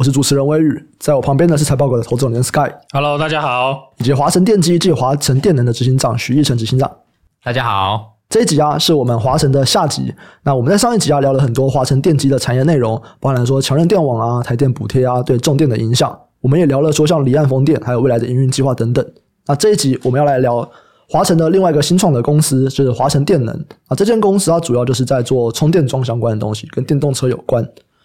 我是主持人威宇，在我旁边的是财报狗的投资总监 Sky。Hello，大家好。以及华晨电机及华晨电能的执行长徐义成执行长。大家好。这一集啊是我们华晨的下集。那我们在上一集啊聊了很多华晨电机的产业内容，包含说强韧电网啊、台电补贴啊对重电的影响。我们也聊了说像离岸风电还有未来的营运计划等等。那这一集我们要来聊。华晨的另外一个新创的公司就是华晨电能啊，这间公司它主要就是在做充电桩相关的东西，跟电动车有关。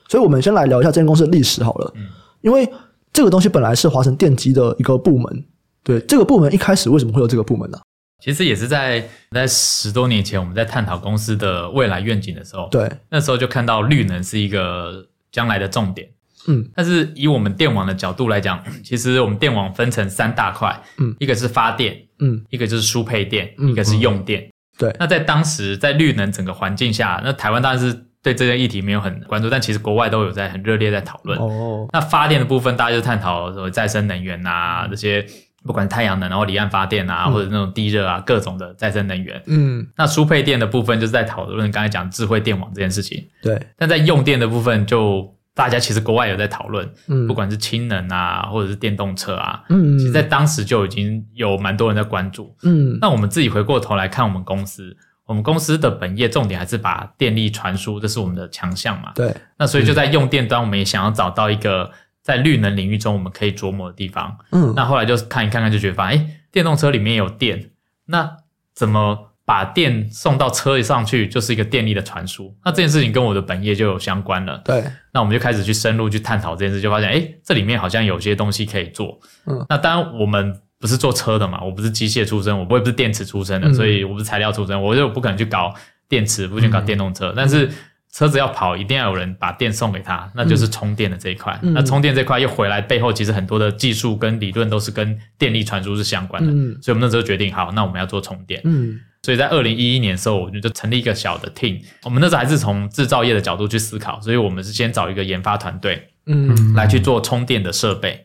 所以，我们先来聊一下这间公司的历史好了。嗯，因为这个东西本来是华晨电机的一个部门。对，这个部门一开始为什么会有这个部门呢？其实也是在在十多年前，我们在探讨公司的未来愿景的时候，对，那时候就看到绿能是一个将来的重点。嗯，但是以我们电网的角度来讲，其实我们电网分成三大块，嗯，一个是发电，嗯，一个就是输配电，嗯，一个是用电。对，那在当时在绿能整个环境下，那台湾当然是对这件议题没有很关注，但其实国外都有在很热烈在讨论。哦，那发电的部分，大家就探讨什么再生能源啊，这些不管太阳能，然后离岸发电啊，或者那种地热啊，各种的再生能源。嗯，那输配电的部分就是在讨论刚才讲智慧电网这件事情。对，但在用电的部分就。大家其实国外有在讨论，嗯，不管是氢能啊，或者是电动车啊，嗯，其实在当时就已经有蛮多人在关注，嗯。那我们自己回过头来看我们公司，我们公司的本业重点还是把电力传输，这是我们的强项嘛。对。那所以就在用电端，我们也想要找到一个在绿能领域中我们可以琢磨的地方。嗯。那后来就看一看看，就觉得发现，哎，电动车里面有电，那怎么？把电送到车上去，就是一个电力的传输。那这件事情跟我的本业就有相关了。对，那我们就开始去深入去探讨这件事，就发现，诶，这里面好像有些东西可以做。嗯，那当然我们不是做车的嘛，我不是机械出身，我不会不是电池出身的，嗯，所以我不是材料出身，我就不可能去搞电池，不去搞电动车。嗯，但是车子要跑，一定要有人把电送给他，那就是充电的这一块。嗯，那充电这块又回来，背后其实很多的技术跟理论都是跟电力传输是相关的。嗯，所以我们那时候决定，好，那我们要做充电。嗯。所以在二零一一年的时候，我们就成立一个小的 team。我们那时候还是从制造业的角度去思考，所以我们是先找一个研发团队，嗯，来去做充电的设备。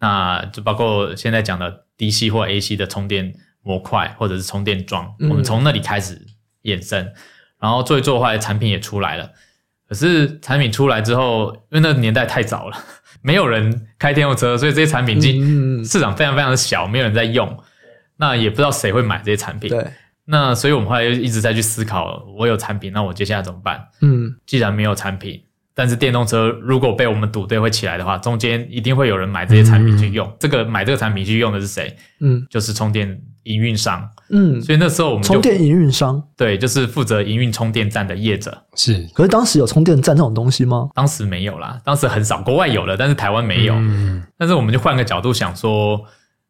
那就包括现在讲的 DC 或 AC 的充电模块，或者是充电桩，我们从那里开始衍生，然后做一做，后来产品也出来了。可是产品出来之后，因为那个年代太早了，没有人开电动车，所以这些产品进市场非常非常的小，没有人在用，那也不知道谁会买这些产品。对。那所以，我们后来又一直在去思考，我有产品，那我接下来怎么办？嗯，既然没有产品，但是电动车如果被我们赌对会起来的话，中间一定会有人买这些产品去用。嗯、这个买这个产品去用的是谁？嗯，就是充电营运商。嗯，所以那时候我们充电营运商，对，就是负责营运充电站的业者。是，可是当时有充电站这种东西吗？当时没有啦，当时很少，国外有了，但是台湾没有。嗯，但是我们就换个角度想说，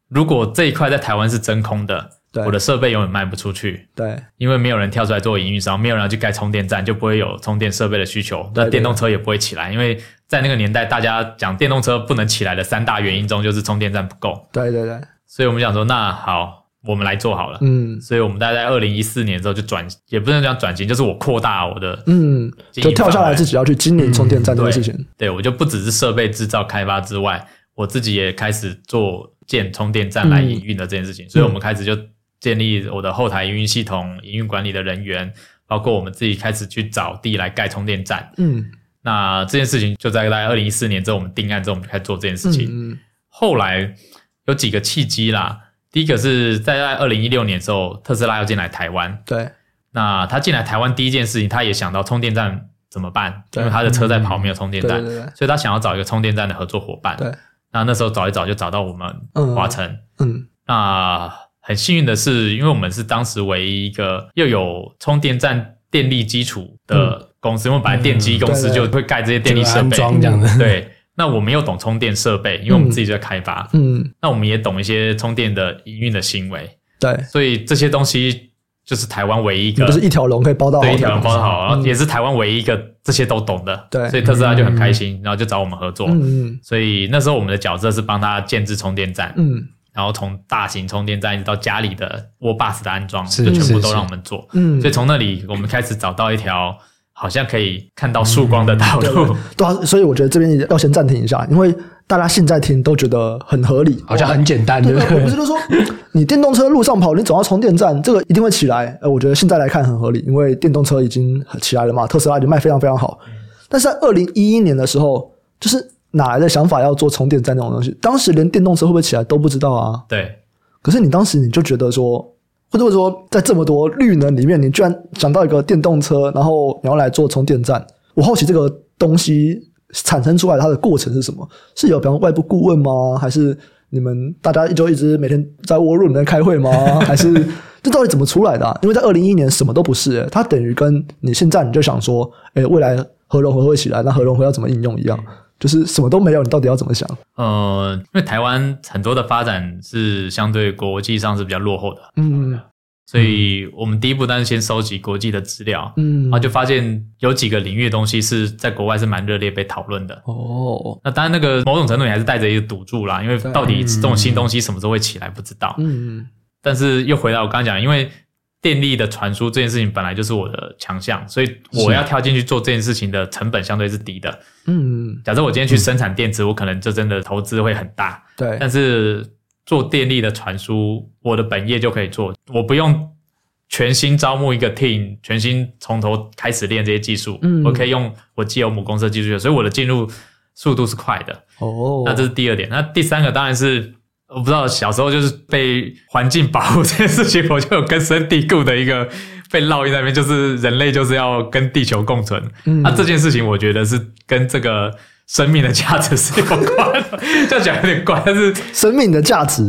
如果这一块在台湾是真空的。对，我的设备永远卖不出去。对，因为没有人跳出来做营运商，没有人要去盖充电站，就不会有充电设备的需求。那电动车也不会起来，因为在那个年代，大家讲电动车不能起来的三大原因中，就是充电站不够。对对对，所以我们想说，那好，我们来做好了。嗯，所以我们大概在二零一四年的时候就转，也不能讲转型，就是我扩大我的，嗯，就跳下来自己要去经营充电站这件事情。嗯、对，对我就不只是设备制造开发之外，我自己也开始做建充电站来营运的这件事情。嗯、所以我们开始就。建立我的后台营运系统、营运管理的人员，包括我们自己开始去找地来盖充电站。嗯，那这件事情就在大概二零一四年之后，我们定案之后，我们就开始做这件事情。嗯，嗯，后来有几个契机啦。第一个是在在二零一六年的时候，特斯拉要进来台湾。对。那他进来台湾第一件事情，他也想到充电站怎么办？因为他的车在跑，没有充电站，对对对，所以他想要找一个充电站的合作伙伴。对。那那时候找一找，就找到我们华晨。嗯。那很幸运的是，因为我们是当时唯一一个又有充电站电力基础的公司，嗯、因为本来电机公司就会盖这些电力设备，装这样的。对，那我们又懂充电设备，因为我们自己在开发。嗯，那我们也懂一些充电的营运的行为。对，所以这些东西就是台湾唯一一个，就是一条龙可以包到好，对，一条龙包得好，然后也是台湾唯一一个这些都懂的。对，所以特斯拉就很开心，然后就找我们合作。嗯嗯。所以那时候我们的角色是帮他建置充电站。嗯。然后从大型充电站一直到家里的 Wallbox 的安装，是就全部都让我们做。嗯，所以从那里我们开始找到一条好像可以看到曙光的道路。嗯、对，对，对啊，所以我觉得这边要先暂停一下，因为大家现在听都觉得很合理，好像很简单，对不对？不是，就说你电动车路上跑，你总要充电站，这个一定会起来。呃，我觉得现在来看很合理，因为电动车已经起来了嘛，特斯拉已经卖非常非常好。但是在二零一一年的时候，就是哪来的想法要做充电站这种东西？当时连电动车会不会起来都不知道啊。对。可是你当时你就觉得说，或者说在这么多绿能里面，你居然想到一个电动车，然后你要来做充电站。我好奇这个东西产生出来它的过程是什么？是有比方外部顾问吗？还是你们大家一周一直每天在 War Room 里面开会吗？还是这到底怎么出来的啊？因为在二零一一年什么都不是，欸，它等于跟你现在你就想说，诶，未来核融合会起来，那核融合要怎么应用一样。就是什么都没有，你到底要怎么想？呃，因为台湾很多的发展是相对国际上是比较落后的，嗯，所以我们第一步当然先收集国际的资料，嗯，然后就发现有几个领域的东西是在国外是蛮热烈被讨论的。哦，那当然，那个某种程度你还是带着一个赌注啦，因为到底这种新东西什么时候会起来不知道。嗯，但是又回到我刚刚讲，因为。电力的传输这件事情本来就是我的强项，所以我要跳进去做这件事情的成本相对是低的。嗯，假设我今天去生产电池，嗯、我可能就真的投资会很大。对，但是做电力的传输，我的本业就可以做，我不用全新招募一个 team，全新从头开始练这些技术。嗯，我可以用我既有母公司技术，所以我的进入速度是快的。哦，那这是第二点。那第三个当然是。我不知道小时候就是被环境保护这件事情，我就有根深蒂固的一个被烙印在那边，就是人类就是要跟地球共存。嗯，那这件事情我觉得是跟这个生命的价值是有关的，这样讲有点怪，但是生命的价值，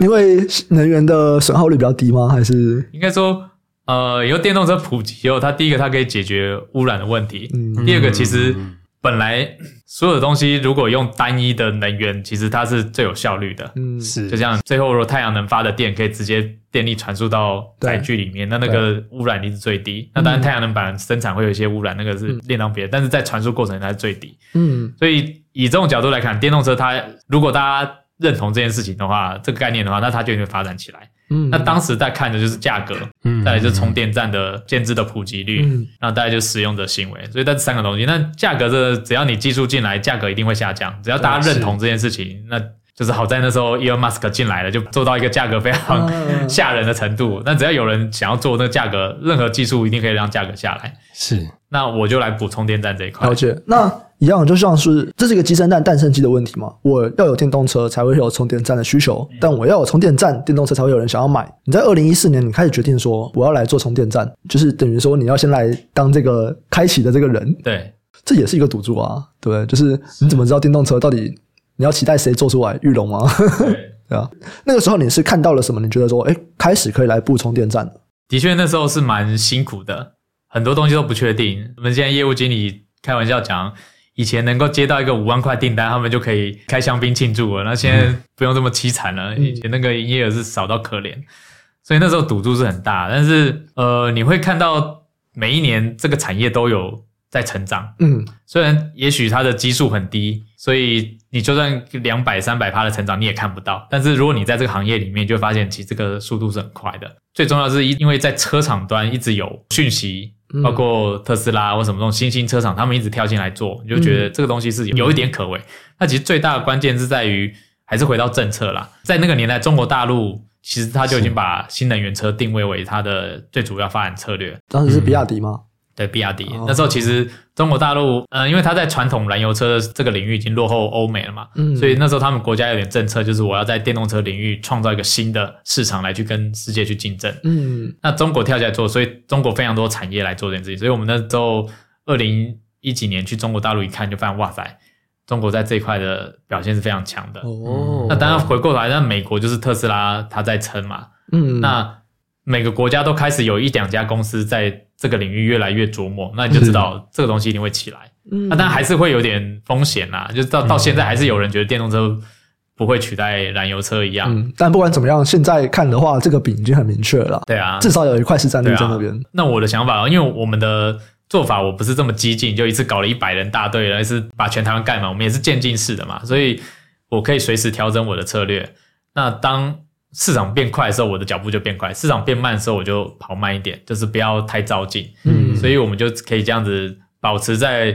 因为能源的损耗率比较低吗？还是应该说，呃，以后电动车普及以后，它第一个它可以解决污染的问题，嗯，第二个其实。本来所有的东西如果用单一的能源，其实它是最有效率的。嗯，是。就像最后如果太阳能发的电可以直接电力传输到载具里面，那那个污染率是最低。那当然太阳能板生产会有一些污染，那个是另当别论。但是在传输过程它是最低。嗯，所以以这种角度来看，电动车它如果大家认同这件事情的话，这个概念的话，那它就会发展起来。嗯，那当时在看的就是价格，嗯，再来就是充电站的建制的普及率，嗯，然后大概就是使用者行为，所以这三个东西。那价格这只要你技术进来，价格一定会下降。只要大家认同这件事情，那就是好在那时候 Elon Musk 进来了，就做到一个价格非常 吓人的程度。那只要有人想要做那个价格，任何技术一定可以让价格下来。是，那我就来补充电站这一块。了解。那。一样，就像是这是一个鸡生蛋、蛋生鸡的问题嘛。我要有电动车才会有充电站的需求，但我要有充电站，电动车才会有人想要买。你在二零一四年，你开始决定说我要来做充电站，就是等于说你要先来当这个开启的这个人。对，这也是一个赌注啊，对不对？就是你怎么知道电动车到底你要期待谁做出来？玉龙吗？对，对啊。那个时候你是看到了什么？你觉得说，哎，开始可以来布充电站了？的确，那时候是蛮辛苦的，很多东西都不确定。我们现在业务经理开玩笑讲。以前能够接到一个五万块订单，他们就可以开香槟庆祝了。那现在不用这么凄惨了，嗯、以前那个营业额是少到可怜，所以那时候赌注是很大。但是呃，你会看到每一年这个产业都有在成长。嗯，虽然也许它的基数很低，所以你就算两百、三百趴的成长你也看不到。但是如果你在这个行业里面，就会发现其实这个速度是很快的。最重要的是，因为在车厂端一直有讯息。包括特斯拉或什么这种新兴车厂，他们一直跳进来做，你就觉得这个东西是有一点可为。那其实最大的关键是在于，还是回到政策啦。在那个年代，中国大陆其实它就已经把新能源车定位为它的最主要发展策略。当时是比亚迪吗？对，比亚迪。那时候其实中国大陆，呃，因为它在传统燃油车的这个领域已经落后欧美了嘛，嗯，所以那时候他们国家有点政策，就是我要在电动车领域创造一个新的市场来去跟世界去竞争，嗯，那中国跳起来做，所以中国非常多产业来做这件事情，所以我们那时候二零一几年去中国大陆一看，就发现哇塞，中国在这一块的表现是非常强的，哦，那当然回过头来，那美国就是特斯拉它在撑嘛。嗯，那每个国家都开始有一两家公司在这个领域越来越琢磨，那你就知道这个东西一定会起来。嗯，那但还是会有点风险啦，就到到现在还是有人觉得电动车不会取代燃油车一样。嗯，但不管怎么样，现在看的话，这个饼已经很明确了。对啊，至少有一块市占率在那边。啊。那我的想法，因为我们的做法我不是这么激进，就一次搞了一百人大队，而是把全台湾盖满。我们也是渐进式的嘛，所以我可以随时调整我的策略。那当市场变快的时候，我的脚步就变快；市场变慢的时候，我就跑慢一点，就是不要太照进。嗯，所以我们就可以这样子保持在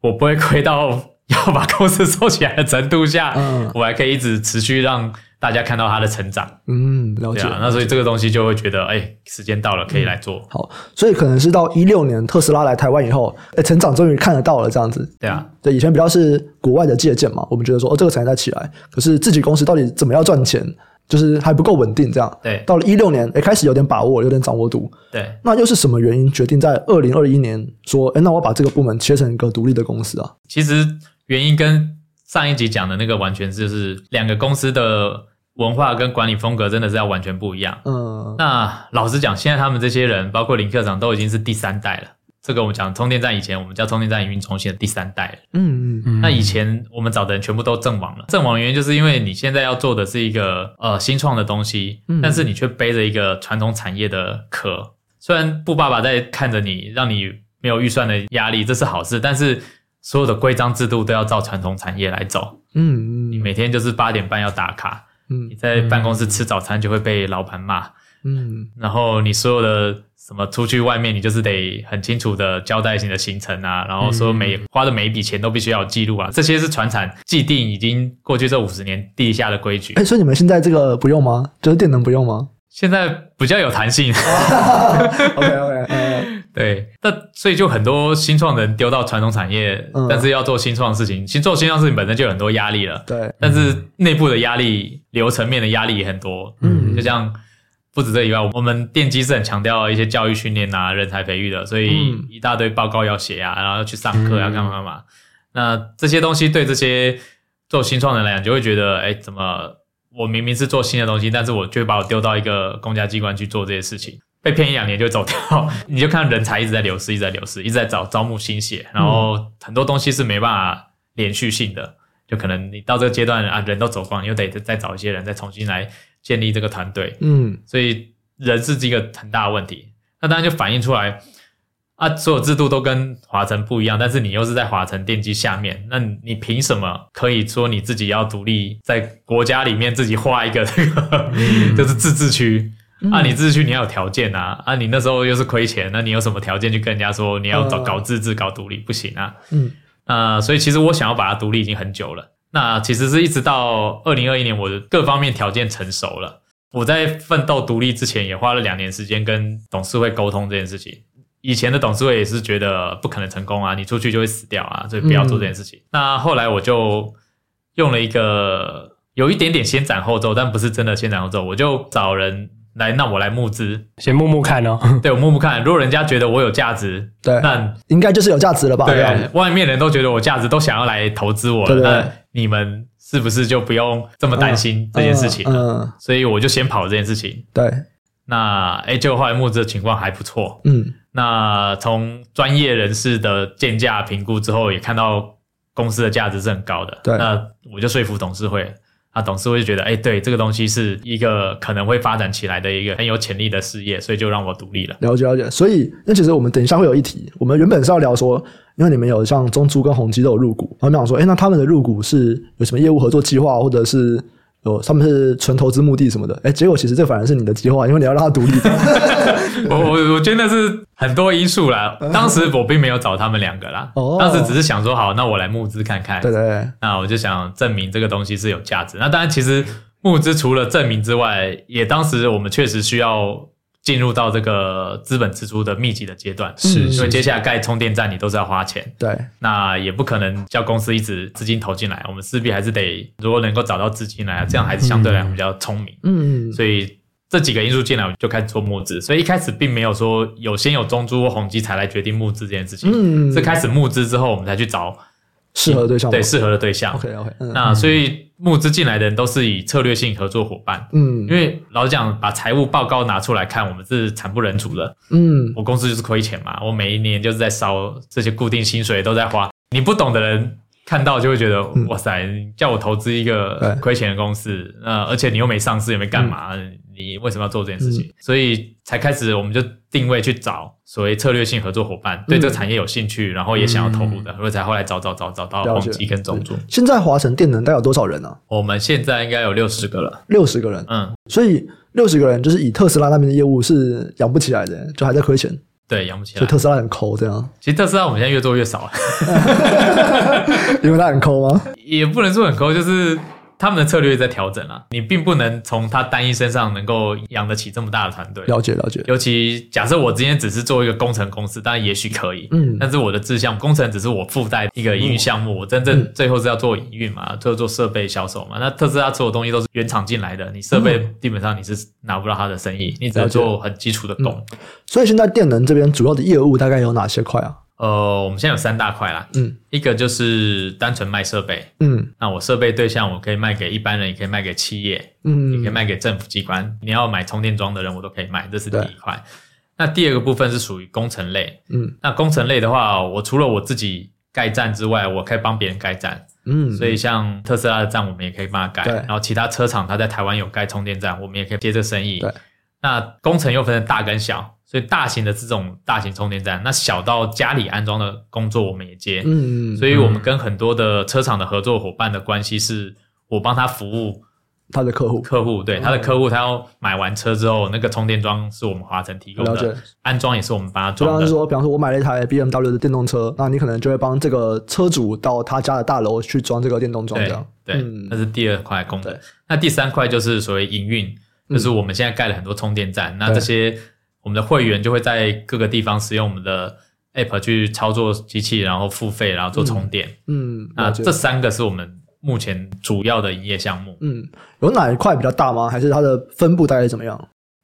我不会亏到要把公司收起来的程度下，嗯，我还可以一直持续让大家看到它的成长。嗯，了解。啊，那所以这个东西就会觉得，哎、欸，时间到了，可以来做。嗯。好，所以可能是到一六年特斯拉来台湾以后，哎、欸，成长终于看得到了，这样子。对啊，对，以前比较是国外的借鉴嘛，我们觉得说，哦，这个产业在起来，可是自己公司到底怎么样赚钱？就是还不够稳定，这样。对，到了一六年，哎，开始有点把握，有点掌握度。对，那又是什么原因决定在二零二一年说，哎，那我把这个部门切成一个独立的公司啊？其实原因跟上一集讲的那个完全就是两个公司的文化跟管理风格真的是要完全不一样。嗯，那老实讲，现在他们这些人，包括林科长，都已经是第三代了。这个我们讲充电站以前，我们叫充电站营运中心的第三代。嗯嗯嗯。那以前我们找的人全部都阵亡了。阵亡原因就是因为你现在要做的是一个呃新创的东西，但是你却背着一个传统产业的壳。虽然布爸爸在看着你，让你没有预算的压力，这是好事。但是所有的规章制度都要照传统产业来走。嗯嗯。你每天就是八点半要打卡。嗯。你在办公室吃早餐就会被老板骂。嗯。然后你所有的。什么出去外面，你就是得很清楚的交代你的行程啊，然后说每花的每一笔钱都必须要有记录啊，这些是传产既定已经过去这五十年地下的规矩。哎，所以你们现在这个不用吗？就是电能不用吗？现在比较有弹性。OK OK，嗯，对，那所以就很多新创人丢到传统产业，嗯、但是要做新创的事情，新做新创事情本身就有很多压力了。对，但是内部的压力、流程面的压力也很多。嗯，就像。不止这以外，我们电机是很强调一些教育训练啊、人才培育的，所以一大堆报告要写啊，然后要去上课啊，干嘛干嘛。那这些东西对这些做新创人来讲，就会觉得，哎，怎么我明明是做新的东西，但是我却把我丢到一个公家机关去做这些事情，被骗一两年就走掉。你就看人才一直在流失，一直在流失，一直在找招募新血，然后很多东西是没办法连续性的，就可能你到这个阶段啊，人都走光，又得再找一些人再重新来。建立这个团队，嗯，所以人是一个很大的问题。那当然就反映出来啊，所有制度都跟华晨不一样，但是你又是在华晨电机下面，那你凭什么可以说你自己要独立，在国家里面自己画一个 这个，嗯、就是自治区？啊，你自治区你要有条件啊，啊，你那时候又是亏钱，那你有什么条件去跟人家说你要搞搞自治、搞独立？不行啊，嗯，啊，所以其实我想要把它独立已经很久了。那其实是一直到二零二一年，我的各方面条件成熟了。我在奋斗独立之前，也花了两年时间跟董事会沟通这件事情。以前的董事会也是觉得不可能成功啊，你出去就会死掉啊，所以不要做这件事情。嗯、那后来我就用了一个有一点点先斩后奏，但不是真的先斩后奏，我就找人。来，那我来募资，先募募看哦。对，我募募看，如果人家觉得我有价值，对，那应该就是有价值了吧？对，外面人都觉得我价值，都想要来投资我了，对对对，那你们是不是就不用这么担心这件事情了？嗯，嗯，所以我就先跑这件事情。对，那哎，就后来募资的情况还不错。嗯，那从专业人士的建价评估之后，也看到公司的价值是很高的。对，那我就说服董事会。啊，董事会就觉得，哎，对，这个东西是一个可能会发展起来的一个很有潜力的事业，所以就让我独立了。了解了解，所以那其实我们等一下会有一题，我们原本是要聊说，因为你们有像中珠跟宏基都有入股，然后我们想说，哎，那他们的入股是有什么业务合作计划，或者是？哦，他们是纯投资目的什么的，哎，结果其实这反而是你的计划，因为你要让他独立。我我我觉得是很多因素啦。当时我并没有找他们两个啦，哦、当时只是想说，好，那我来募资看看。对对对。那我就想证明这个东西是有价值。那当然，其实募资除了证明之外，也当时我们确实需要。进入到这个资本支出的密集的阶段，是，因为接下来盖充电站你都是要花钱，对，那也不可能叫公司一直资金投进来，我们势必还是得，如果能够找到资金来，这样还是相对来讲比较聪明，嗯，所以这几个因素进来，我就开始做募资，所以一开始并没有说有先有中租或宏基才来决定募资这件事情，嗯，是开始募资之后，我们才去找适合对象，对适合的对象，OK OK，那所以募资进来的人都是以策略性合作伙伴。嗯，因为老实讲，把财务报告拿出来看，我们是惨不忍睹的。嗯，我公司就是亏钱嘛，我每一年就是在烧这些固定薪水都在花。你不懂的人看到就会觉得，嗯、哇塞，叫我投资一个亏钱的公司，呃，而且你又没上市，也没干嘛。嗯你为什么要做这件事情？嗯、所以才开始，我们就定位去找所谓策略性合作伙伴，嗯、对这个产业有兴趣，然后也想要投入的，所以、嗯、才后来找找找找到宏基跟中筑。现在华晨电能大概有多少人呢、啊？我们现在应该有六十个了。六十个人，嗯，所以六十个人就是以特斯拉那边的业务是养不起来的，就还在亏钱。对，养不起来。就特斯拉很抠这样。其实特斯拉我们现在越做越少了，因为它很抠吗？也不能说很抠，就是。他们的策略在调整啊，你并不能从他单一身上能够养得起这么大的团队。了解了解。尤其假设我今天只是做一个工程公司，当然也许可以，嗯，但是我的志向，工程只是我附带一个营运项目，嗯、我真正最后是要做营运嘛，做做设备销售嘛。那特斯拉所有东西都是原厂进来的，你设备基本上你是拿不到他的生意，嗯、你只要做很基础的工、嗯。所以现在电能这边主要的业务大概有哪些块啊？呃，我们现在有三大块啦，嗯，一个就是单纯卖设备，嗯，那我设备对象我可以卖给一般人，也可以卖给企业，嗯，也可以卖给政府机关。你要买充电桩的人，我都可以卖，这是第一块。那第二个部分是属于工程类，嗯，那工程类的话，我除了我自己盖站之外，我可以帮别人盖站，嗯，所以像特斯拉的站，我们也可以帮他盖，对。然后其他车厂他在台湾有盖充电站，我们也可以接这生意，对。那工程又分成大跟小。所以大型的这种大型充电站，那小到家里安装的工作我们也接，嗯，所以我们跟很多的车厂的合作伙伴的关系是，我帮他服务他的客户，客户对他的客户，他要买完车之后，那个充电桩是我们华晨提供的，安装也是我们帮他装的。比方说，比方说我买了一台 BMW 的电动车，那你可能就会帮这个车主到他家的大楼去装这个电动桩，这样，对，那是第二块功能。那第三块就是所谓营运，就是我们现在盖了很多充电站，那这些。我们的会员就会在各个地方使用我们的 App 去操作机器，然后付费，然后做充电。嗯，嗯，那这三个是我们目前主要的营业项目。嗯，有哪一块比较大吗？还是它的分布大概怎么样？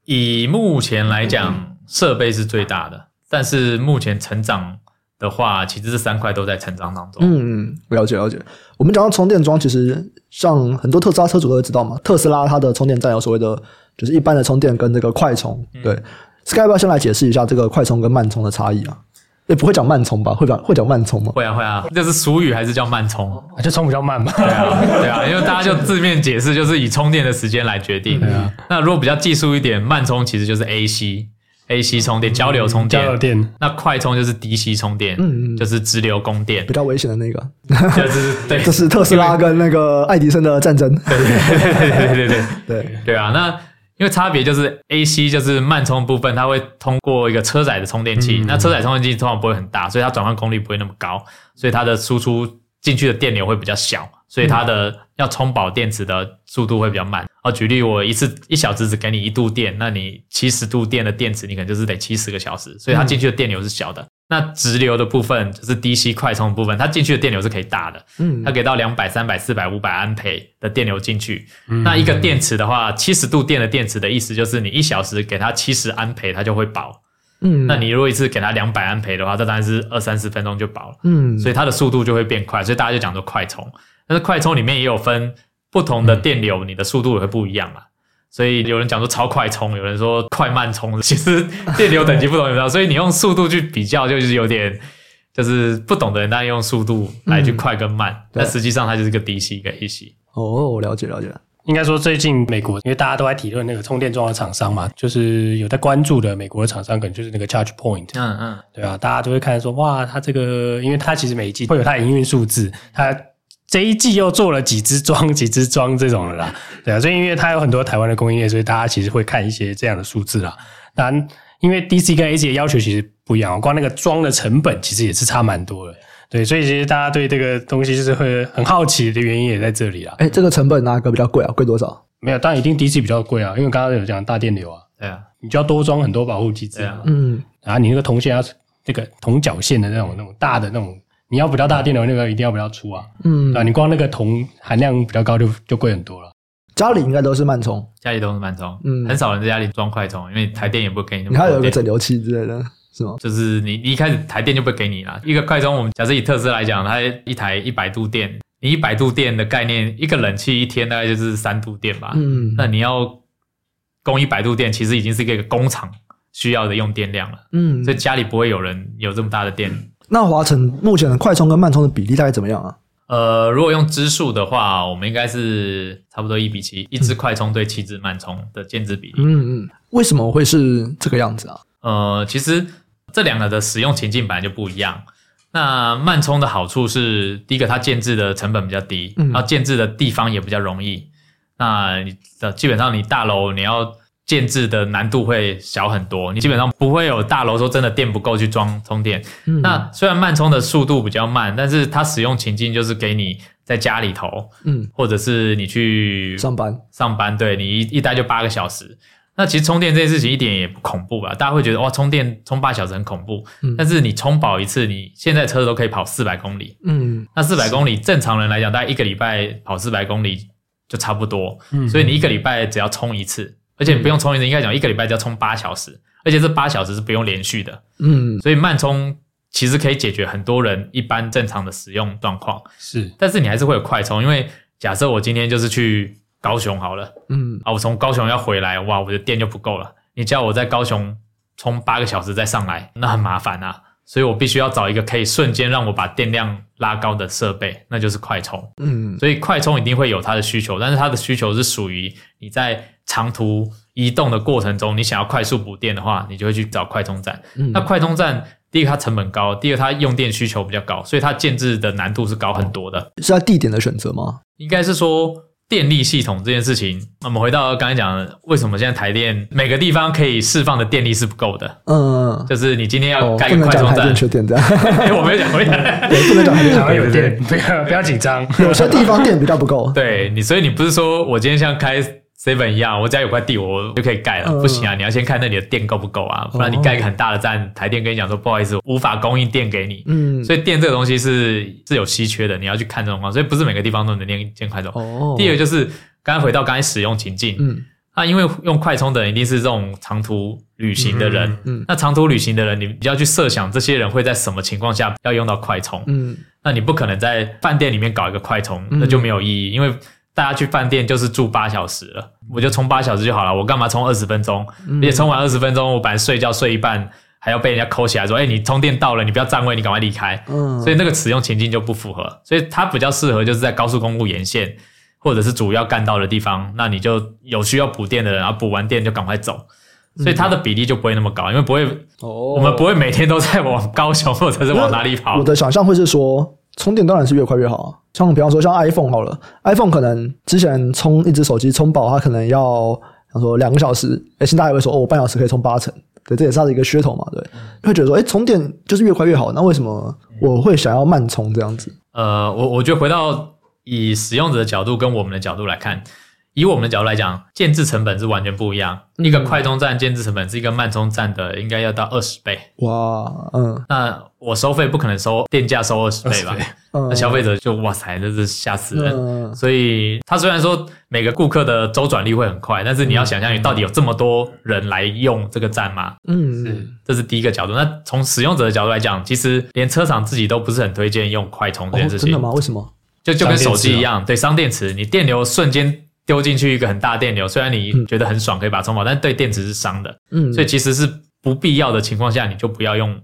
以目前来讲，设备是最大的，但是目前成长的话，其实这三块都在成长当中。嗯嗯，了解了解。我们讲到充电桩，其实像很多特斯拉车主都会知道嘛，特斯拉它的充电站有所谓的，就是一般的充电跟这个快充，对。嗯 Sky 要不要先来解释一下这个快充跟慢充的差异啊？也不会讲慢充吧？会讲会讲慢充吗？会啊会啊，这是俗语还是叫慢充？就充比较慢嘛。对啊对啊，因为大家就字面解释就是以充电的时间来决定。对啊。那如果比较技术一点，慢充其实就是 AC AC 充电，交流充电。交流电。那快充就是 DC 充电，嗯嗯，就是直流供电。比较危险的那个。就是 对，这是特斯拉跟那个爱迪生的战争。对对对对对对对 啊，那。因为差别就是 AC 就是慢充部分，它会通过一个车载的充电器，嗯、那车载充电器通常不会很大，所以它转换功率不会那么高，所以它的输出进去的电流会比较小，所以它的要充饱电池的速度会比较慢。哦，举例我一次一小时只给你一度电，那你七十度电的电池，你可能就是得七十个小时，所以它进去的电流是小的。嗯那直流的部分就是 DC 快充的部分，它进去的电流是可以大的，嗯，它给到两百、三百、四百、五百安培的电流进去。嗯、那一个电池的话，七十度电的电池的意思就是你一小时给它七十安培，它就会饱。嗯，那你如果一次给它两百安培的话，这当然是二三十分钟就饱了。嗯，所以它的速度就会变快，所以大家就讲说快充。但是快充里面也有分不同的电流，你的速度也会不一样嘛。所以有人讲说超快充，有人说快慢充，其实电流等级不同，有没有？所以你用速度去比较，就是有点，就是不懂的人，当然用速度来去快跟慢，嗯、但实际上它就是个 DC 一个 AC。哦，我了解了解。应该说最近美国，因为大家都在讨论那个充电桩的厂商嘛，就是有在关注的美国的厂商，可能就是那个 Charge Point。嗯嗯，对啊，大家都会看说，哇，它这个，因为它其实每一季会有它的营运数字，它。这一季又做了几支桩，几支桩这种的啦，对啊，所以因为它有很多台湾的供应链，所以大家其实会看一些这样的数字啦。当然，因为 DC 跟 AC 的要求其实不一样，光那个桩的成本其实也是差蛮多的，对，所以其实大家对这个东西就是会很好奇的原因也在这里啊。哎，这个成本哪个比较贵啊？贵多少？没有，当然一定 DC 比较贵啊，因为刚刚有讲大电流啊，对啊，你就要多装很多保护机制啊，嗯，然后你那个铜线要那个铜绞线的那种那种大的那种。你要比较大电流，那个一定要比较粗啊。嗯，啊，你光那个铜含量比较高就，就就贵很多了。家里应该都是慢充，家里都是慢充。嗯，很少人在家里装快充，因为台电也不会给你那么。你还有个整流器之类的，是吗？就是你一开始台电就不会给你了。一个快充，我们假设以特斯拉来讲，它一台一百度电，你一百度电的概念，一个冷气一天大概就是三度电吧。嗯，那你要供一百度电，其实已经是一个工厂需要的用电量了。嗯，所以家里不会有人有这么大的电。那华晨目前的快充跟慢充的比例大概怎么样啊？呃，如果用支数的话，我们应该是差不多一比七，一支快充对七支慢充的建置比例。嗯嗯，为什么会是这个样子啊？呃，其实这两个的使用情境本来就不一样。那慢充的好处是，第一个它建置的成本比较低，嗯、然后建置的地方也比较容易。那你的基本上你大楼你要建置的难度会小很多，你基本上不会有大楼说真的电不够去装充电。嗯、那虽然慢充的速度比较慢，但是它使用情境就是给你在家里头，嗯，或者是你去上班上班，对你一一待就八个小时。那其实充电这件事情一点也不恐怖吧？大家会觉得哇，充电充八小时很恐怖。嗯，但是你充饱一次，你现在车子都可以跑四百公里。嗯，那四百公里正常人来讲，大概一个礼拜跑四百公里就差不多。嗯，所以你一个礼拜只要充一次，而且你不用充一次，应该讲一个礼拜只要充八小时，而且这八小时是不用连续的。嗯，所以慢充其实可以解决很多人一般正常的使用状况。是，但是你还是会有快充，因为假设我今天就是去。高雄好了，嗯啊，我从高雄要回来，哇，我的电就不够了。你叫我在高雄充八个小时再上来，那很麻烦啊。所以我必须要找一个可以瞬间让我把电量拉高的设备，那就是快充。嗯，所以快充一定会有它的需求，但是它的需求是属于你在长途移动的过程中，你想要快速补电的话，你就会去找快充站。嗯，那快充站第一个它成本高，第二个它用电需求比较高，所以它建置的难度是高很多的。是它地点的选择吗？应该是说。电力系统这件事情，我们回到刚才讲的，为什么现在台电每个地方可以释放的电力是不够的？嗯，就是你今天要盖一个快充站，缺电这样。我没有讲，没讲，对，不能讲台电有电，不要不要紧张。有些地方电比较不够。对你，所以你不是说我今天像开。Seven 一样，我只要有块地，我就可以盖了。呃、不行啊，你要先看那里的电够不够啊，不然你盖一个很大的站，哦、台电跟你讲说不好意思，无法供应电给你。嗯，所以电这个东西是是有稀缺的，你要去看这种情况，所以不是每个地方都能建建快充。哦，第二个就是刚刚回到刚才使用情境，嗯，那因为用快充的人一定是这种长途旅行的人，嗯，嗯那长途旅行的人，你要去设想这些人会在什么情况下要用到快充，嗯，那你不可能在饭店里面搞一个快充，那就没有意义，因为。大家去饭店就是住八小时了，我就充八小时就好了。我干嘛充二十分钟？而且充完二十分钟，我本来睡觉睡一半，还要被人家抠起来说：“哎，你充电到了，你不要占位，你赶快离开。”嗯，所以那个使用情境就不符合。所以它比较适合就是在高速公路沿线或者是主要干道的地方，那你就有需要补电的人，然后补完电就赶快走。所以它的比例就不会那么高，因为不会，我们不会每天都在往高雄或者是往哪里跑。我的想象会是说，充电当然是越快越好啊。像比方说，像 iPhone 好了，iPhone 可能之前充一只手机充饱，它可能要，比方说两个小时。诶，现在还会说，哦，我半小时可以充八成，对，这也是它的一个噱头嘛，对。会觉得说，诶，充电就是越快越好，那为什么我会想要慢充这样子？呃，我我觉得回到以使用者的角度跟我们的角度来看。以我们的角度来讲，建制成本是完全不一样。嗯、一个快充站建制成本是一个慢充站的，应该要到二十倍。哇，嗯，那我收费不可能收电价收二十倍吧？嗯、那消费者就哇塞，这是吓死人。嗯、所以，他虽然说每个顾客的周转率会很快，但是你要想象，你到底有这么多人来用这个站吗？嗯，是，这是第一个角度。那从使用者的角度来讲，其实连车厂自己都不是很推荐用快充这件事情。哦、真的吗？为什么？就就跟手机一样，哦、对，伤电池，你电流瞬间。丢进去一个很大电流，虽然你觉得很爽，可以把它充饱，嗯、但对电池是伤的。嗯，所以其实是不必要的情况下，你就不要用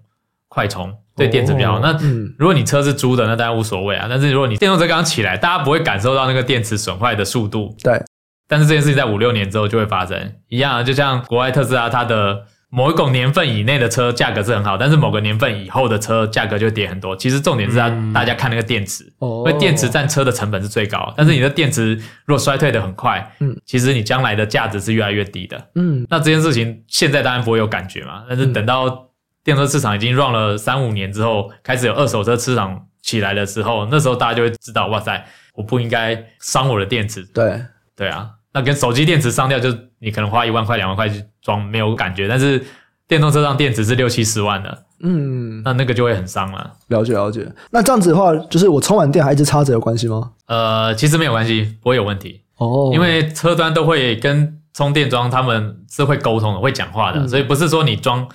快充，对电池比较好。哦、那、嗯、如果你车是租的，那当然无所谓啊。但是如果你电动车刚起来，大家不会感受到那个电池损坏的速度。对，但是这件事情在五六年之后就会发生，一样，就像国外特斯拉它的。某一种年份以内的车价格是很好，但是某个年份以后的车价格就跌很多。其实重点是它大家看那个电池，嗯、因为电池占车的成本是最高。但是你的电池如果衰退的很快，嗯，其实你将来的价值是越来越低的。嗯，那这件事情现在当然不会有感觉嘛，但是等到电车市场已经 run 了三五年之后，开始有二手车市场起来的时候，那时候大家就会知道，哇塞，我不应该伤我的电池。对，对啊。那跟手机电池伤掉，就你可能花一万块、两万块去装，没有感觉。但是电动车上电池是六七十万的，嗯，那那个就会很伤了。了解了解。那这样子的话，就是我充完电还一直插着有关系吗？呃，其实没有关系，不会有问题哦。因为车端都会跟充电桩他们是会沟通的，会讲话的，嗯、所以不是说你装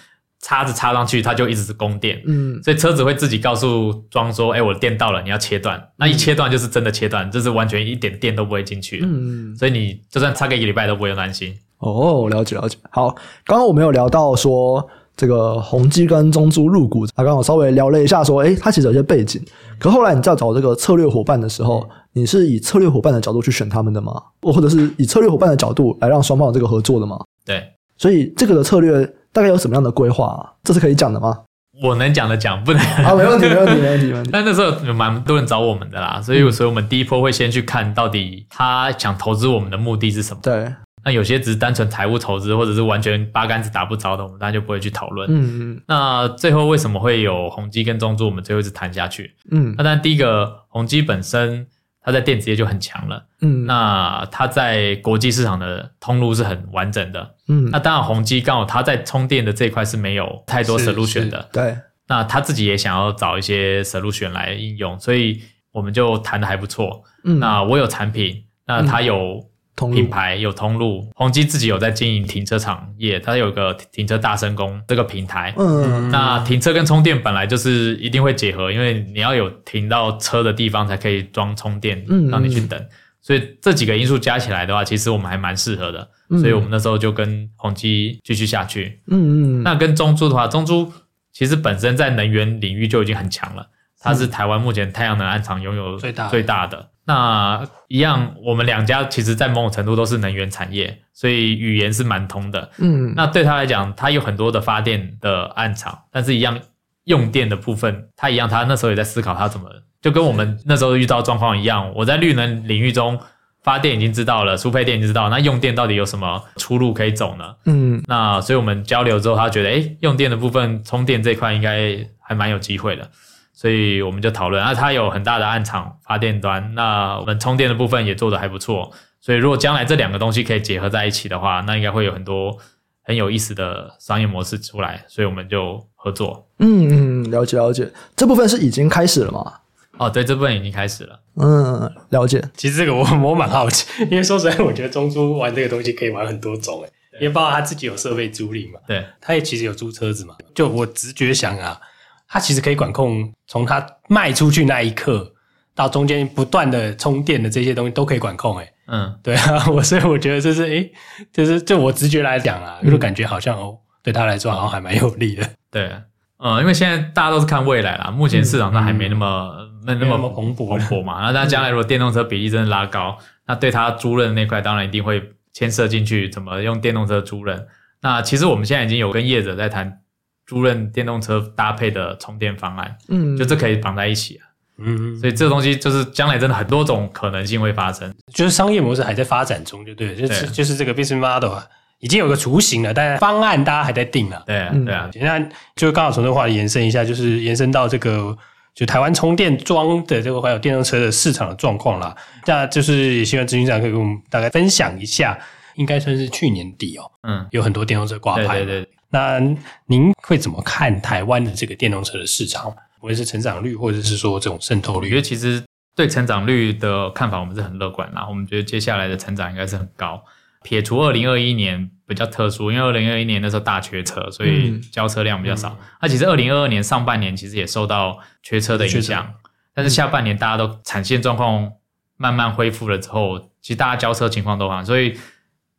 插子插上去，它就一直是供电。嗯，所以车子会自己告诉装说：“哎、欸，我的电到了，你要切断。”那一切断就是真的切断，就是完全一点电都不会进去。嗯，所以你就算插个一个礼拜都不会有担心。哦，了解了解。好，刚刚我们有聊到说这个宏基跟中珠入股，啊，刚刚我稍微聊了一下说，哎，它其实有些背景。可后来你在找这个策略伙伴的时候，你是以策略伙伴的角度去选他们的吗？或者是以策略伙伴的角度来让双方有这个合作的吗？对。所以这个的策略大概有什么样的规划啊？这是可以讲的吗？我能讲的讲，不能啊，没问题，没问题，没问题，没问题。但那时候有蛮多人找我们的啦，所以，嗯、所以我们第一波会先去看到底他想投资我们的目的是什么。对。那有些只是单纯财务投资，或者是完全八竿子打不着的，我们当然就不会去讨论。嗯嗯。那最后为什么会有宏基跟中租？我们最后一直谈下去。嗯。那当然，第一个宏基本身它在电子业就很强了。嗯。那它在国际市场的通路是很完整的。嗯。那当然，宏基刚好它在充电的这一块是没有太多 solution 的。对。那他自己也想要找一些 solution 来应用，所以我们就谈的还不错。嗯。那我有产品，那他有。品牌有通路，宏基自己有在经营停车场业，它有个停车大声公这个平台。嗯，那停车跟充电本来就是一定会结合，因为你要有停到车的地方才可以装充电，让你去等。嗯、所以这几个因素加起来的话，其实我们还蛮适合的。嗯、所以我们那时候就跟宏基继续下去。嗯嗯。那跟中珠的话，中珠其实本身在能源领域就已经很强了，它是台湾目前太阳能案场拥有最大最大的。那一样，我们两家其实，在某种程度都是能源产业，所以语言是蛮通的。嗯，那对他来讲，他有很多的发电的暗场，但是一样用电的部分，他一样，他那时候也在思考他怎么，就跟我们那时候遇到状况一样。我在绿能领域中发电已经知道了，输配电已经知道，那用电到底有什么出路可以走呢？嗯，那所以我们交流之后，他觉得，诶，用电的部分，充电这块应该还蛮有机会的。所以我们就讨论，那、啊、它有很大的暗场发电端，那我们充电的部分也做得还不错。所以如果将来这两个东西可以结合在一起的话，那应该会有很多很有意思的商业模式出来。所以我们就合作。嗯嗯，了解了解。这部分是已经开始了吗？哦，对，这部分已经开始了。嗯，了解。其实这个我我蛮好奇，因为说实在，我觉得中租玩这个东西可以玩很多种诶，因为包括他自己有设备租赁嘛，对，他也其实有租车子嘛。就我直觉想啊。它其实可以管控，从它卖出去那一刻到中间不断的充电的这些东西都可以管控，诶嗯，对啊，我所以我觉得这是诶就是就我直觉来讲啊，就感觉好像哦，对他来说好像还蛮有利的。对，嗯，因为现在大家都是看未来啦，目前市场上还没那么那那么蓬勃蓬勃嘛。那但将来如果电动车比例真的拉高，那对他租赁那块当然一定会牵涉进去，怎么用电动车租赁？那其实我们现在已经有跟业者在谈。租赁电动车搭配的充电方案，嗯，就这可以绑在一起啊，嗯，所以这个东西就是将来真的很多种可能性会发生，就是商业模式还在发展中，就对了，就是就是这个 business model 啊，已经有个雏形了，但是方案大家还在定啊，对啊，对啊，那就刚好从这个话题延伸一下，就是延伸到这个就台湾充电桩的这个还有电动车的市场的状况啦，那就是也希望执行长可以跟我们大概分享一下，应该算是去年底哦，嗯，有很多电动车挂牌，对对对。那您会怎么看台湾的这个电动车的市场？无论是成长率，或者是说这种渗透率？我觉得其实对成长率的看法，我们是很乐观啦。我们觉得接下来的成长应该是很高。撇除二零二一年比较特殊，因为二零二一年那时候大缺车，所以交车量比较少。那、嗯啊、其实二零二二年上半年其实也受到缺车的影响，但是下半年大家都产线状况慢慢恢复了之后，其实大家交车情况都好。所以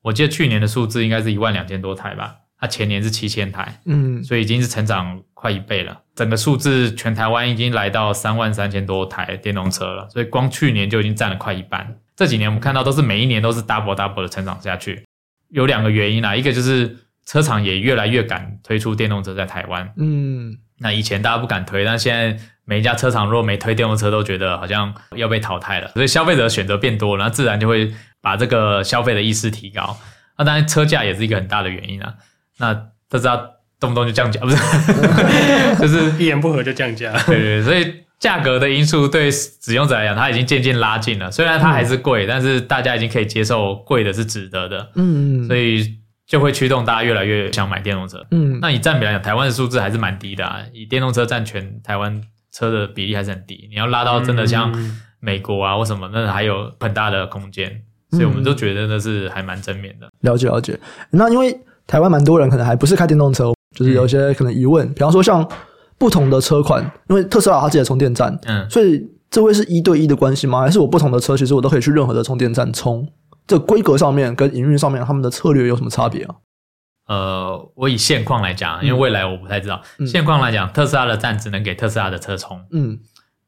我记得去年的数字应该是一万两千多台吧。它前年是七千台，嗯，所以已经是成长快一倍了。整个数字全台湾已经来到三万三千多台电动车了，所以光去年就已经占了快一半。这几年我们看到都是每一年都是 double double 的成长下去，有两个原因啦，一个就是车厂也越来越敢推出电动车在台湾，嗯，那以前大家不敢推，但现在每一家车厂如果没推电动车，都觉得好像要被淘汰了，所以消费者的选择变多了，那自然就会把这个消费的意识提高。那当然车价也是一个很大的原因啊。那他知道动不动就降价，不是，就是一言不合就降价。对对，所以价格的因素对使用者来讲，它已经渐渐拉近了。虽然它还是贵，嗯、但是大家已经可以接受贵的是值得的。嗯嗯。所以就会驱动大家越来越想买电动车。嗯。那以占比来讲，台湾的数字还是蛮低的啊。以电动车占全台湾车的比例还是很低。你要拉到真的像美国啊或什么，那还有很大的空间。所以我们都觉得那是还蛮正面的。了解了解。那因为。台湾蛮多人可能还不是开电动车，就是有一些可能疑问，嗯、比方说像不同的车款，因为特斯拉它自己的充电站，嗯，所以这会是一对一的关系吗？还是我不同的车，其实我都可以去任何的充电站充？这规格上面跟营运上面，他们的策略有什么差别啊？呃，我以现况来讲，因为未来我不太知道。嗯、现况来讲，特斯拉的站只能给特斯拉的车充。嗯，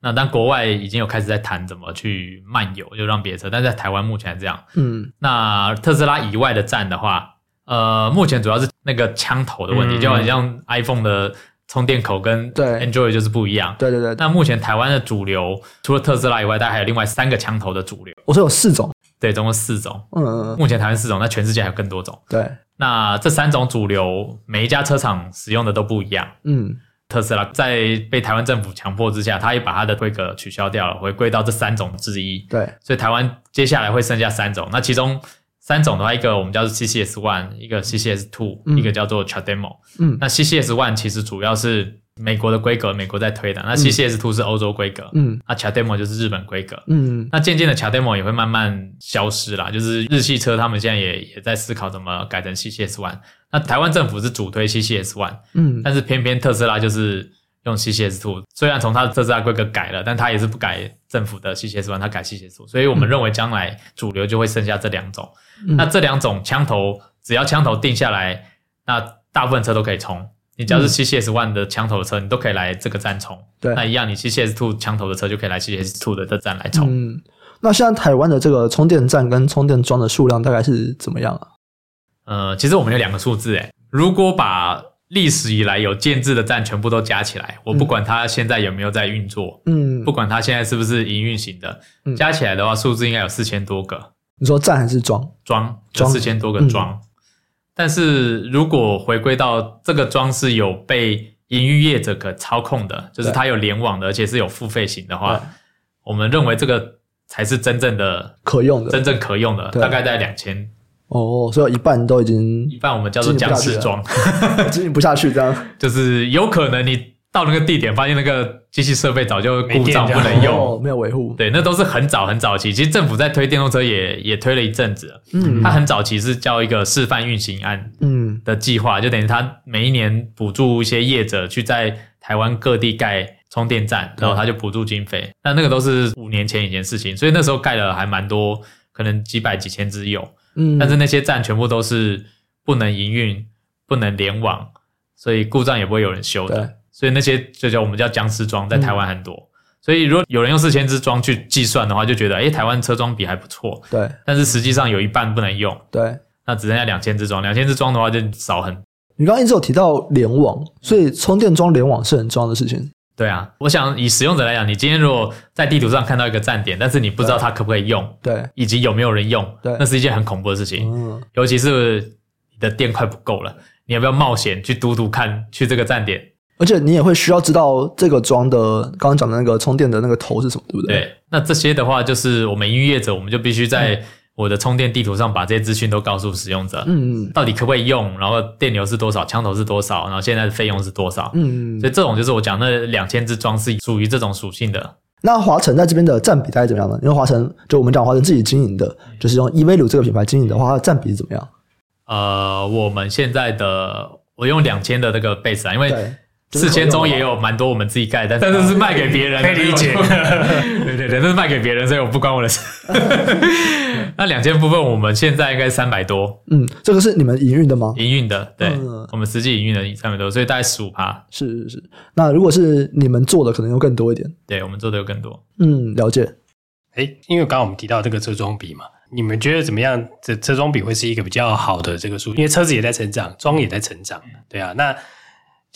那但国外已经有开始在谈怎么去漫游，就让别的车。但在台湾目前这样。嗯，那特斯拉以外的站的话，呃，目前主要是那个枪头的问题，嗯、就好像 iPhone 的充电口跟 Android 就是不一样。对对对。那目前台湾的主流，除了特斯拉以外，大概还有另外三个枪头的主流。我说有四种。对，总共四种。嗯嗯。目前台湾四种，那全世界还有更多种。对。那这三种主流，每一家车厂使用的都不一样。嗯，特斯拉在被台湾政府强迫之下，它也把它的规格取消掉了，回归到这三种之一。对，所以台湾接下来会剩下三种。那其中三种的话，一个我们叫做 CCS One，一个 CCS Two，嗯，一个叫做 CHAdeMO。嗯，那 CCS One 其实主要是。美国的规格，美国在推的。那 CCS Two 是欧洲规格，嗯，那 CHAdeMO 就是日本规格，嗯，那渐渐的 CHAdeMO 也会慢慢消失啦。就是日系车他们现在也也在思考怎么改成 CCS One。那台湾政府是主推 CCS One，嗯，但是偏偏特斯拉就是用 CCS Two。虽然从它的特斯拉规格改了，但它也是不改政府的 CCS One，它改 CCS Two。所以我们认为将来主流就会剩下这两种。嗯，那这两种枪头，只要枪头定下来，那大部分车都可以充。你只要是 CCS One 的枪头的车，嗯、你都可以来这个站充。对，那一样，你 CCS Two 枪头的车就可以来 CCS Two 的这站来充。嗯，那现在台湾的这个充电站跟充电桩的数量大概是怎么样啊？呃，其实我们有两个数字，诶，如果把历史以来有建制的站全部都加起来，我不管它现在有没有在运作，嗯，不管它现在是不是营运型的，嗯、加起来的话，数字应该有四千多个。你说站还是桩？桩，就四千多个桩。嗯但是如果回归到这个桩是有被营运业者可操控的，就是它有联网的，而且是有付费型的话，我们认为这个才是真正的可用的，真正可用的，大概在两千。哦，所以一半都已经，一半我们叫做僵尸桩，经营不下去，这样就是有可能你。到那个地点，发现那个机器设备早就故障不能用，哦、没有维护。对，那都是很早很早期。其实政府在推电动车也也推了一阵子了。嗯，它很早期是叫一个示范运行案，嗯的计划，嗯、就等于它每一年补助一些业者去在台湾各地盖充电站，然后它就补助经费。那、嗯、那个都是五年前以前事情，所以那时候盖了还蛮多，可能几百几千只有。嗯，但是那些站全部都是不能营运、不能联网，所以故障也不会有人修的。所以那些就叫我们叫僵尸桩，在台湾很多。嗯、所以如果有人用四千支桩去计算的话，就觉得诶、欸、台湾车桩比还不错。对。但是实际上有一半不能用。对。那只剩下两千支桩，两千支桩的话就少很。你刚刚一直有提到联网，所以充电桩联网是很重要的事情。对啊，我想以使用者来讲，你今天如果在地图上看到一个站点，但是你不知道它可不可以用，对，以及有没有人用，对，那是一件很恐怖的事情。嗯。尤其是你的电快不够了，你要不要冒险去堵堵看，去这个站点？而且你也会需要知道这个桩的刚刚讲的那个充电的那个头是什么，对不对？对，那这些的话就是我们营运业者，我们就必须在我的充电地图上把这些资讯都告诉使用者。嗯嗯。到底可不可以用？然后电流是多少？枪头是多少？然后现在的费用是多少？嗯嗯。所以这种就是我讲那两千支装是属于这种属性的。那华晨在这边的占比大概怎么样呢？因为华晨就我们讲华晨自己经营的，就是用 eValue 这个品牌经营的话，它的占比是怎么样？呃，我们现在的我用两千的这个 base 啊，因为。四千中也有蛮多我们自己盖，但但是是卖给别人，可以理解。对 对对，这是卖给别人，所以我不关我的事。那两千部分，我们现在应该三百多。嗯，这个是你们营运的吗？营运的，对，嗯、我们实际营运的三百多，所以大概十五趴。是是是。那如果是你们做的，可能又更多一点。对，我们做的又更多。嗯，了解。哎，因为刚刚我们提到这个车装比嘛，你们觉得怎么样？这车装比会是一个比较好的这个数？因为车子也在成长，装也在成长。对啊，那。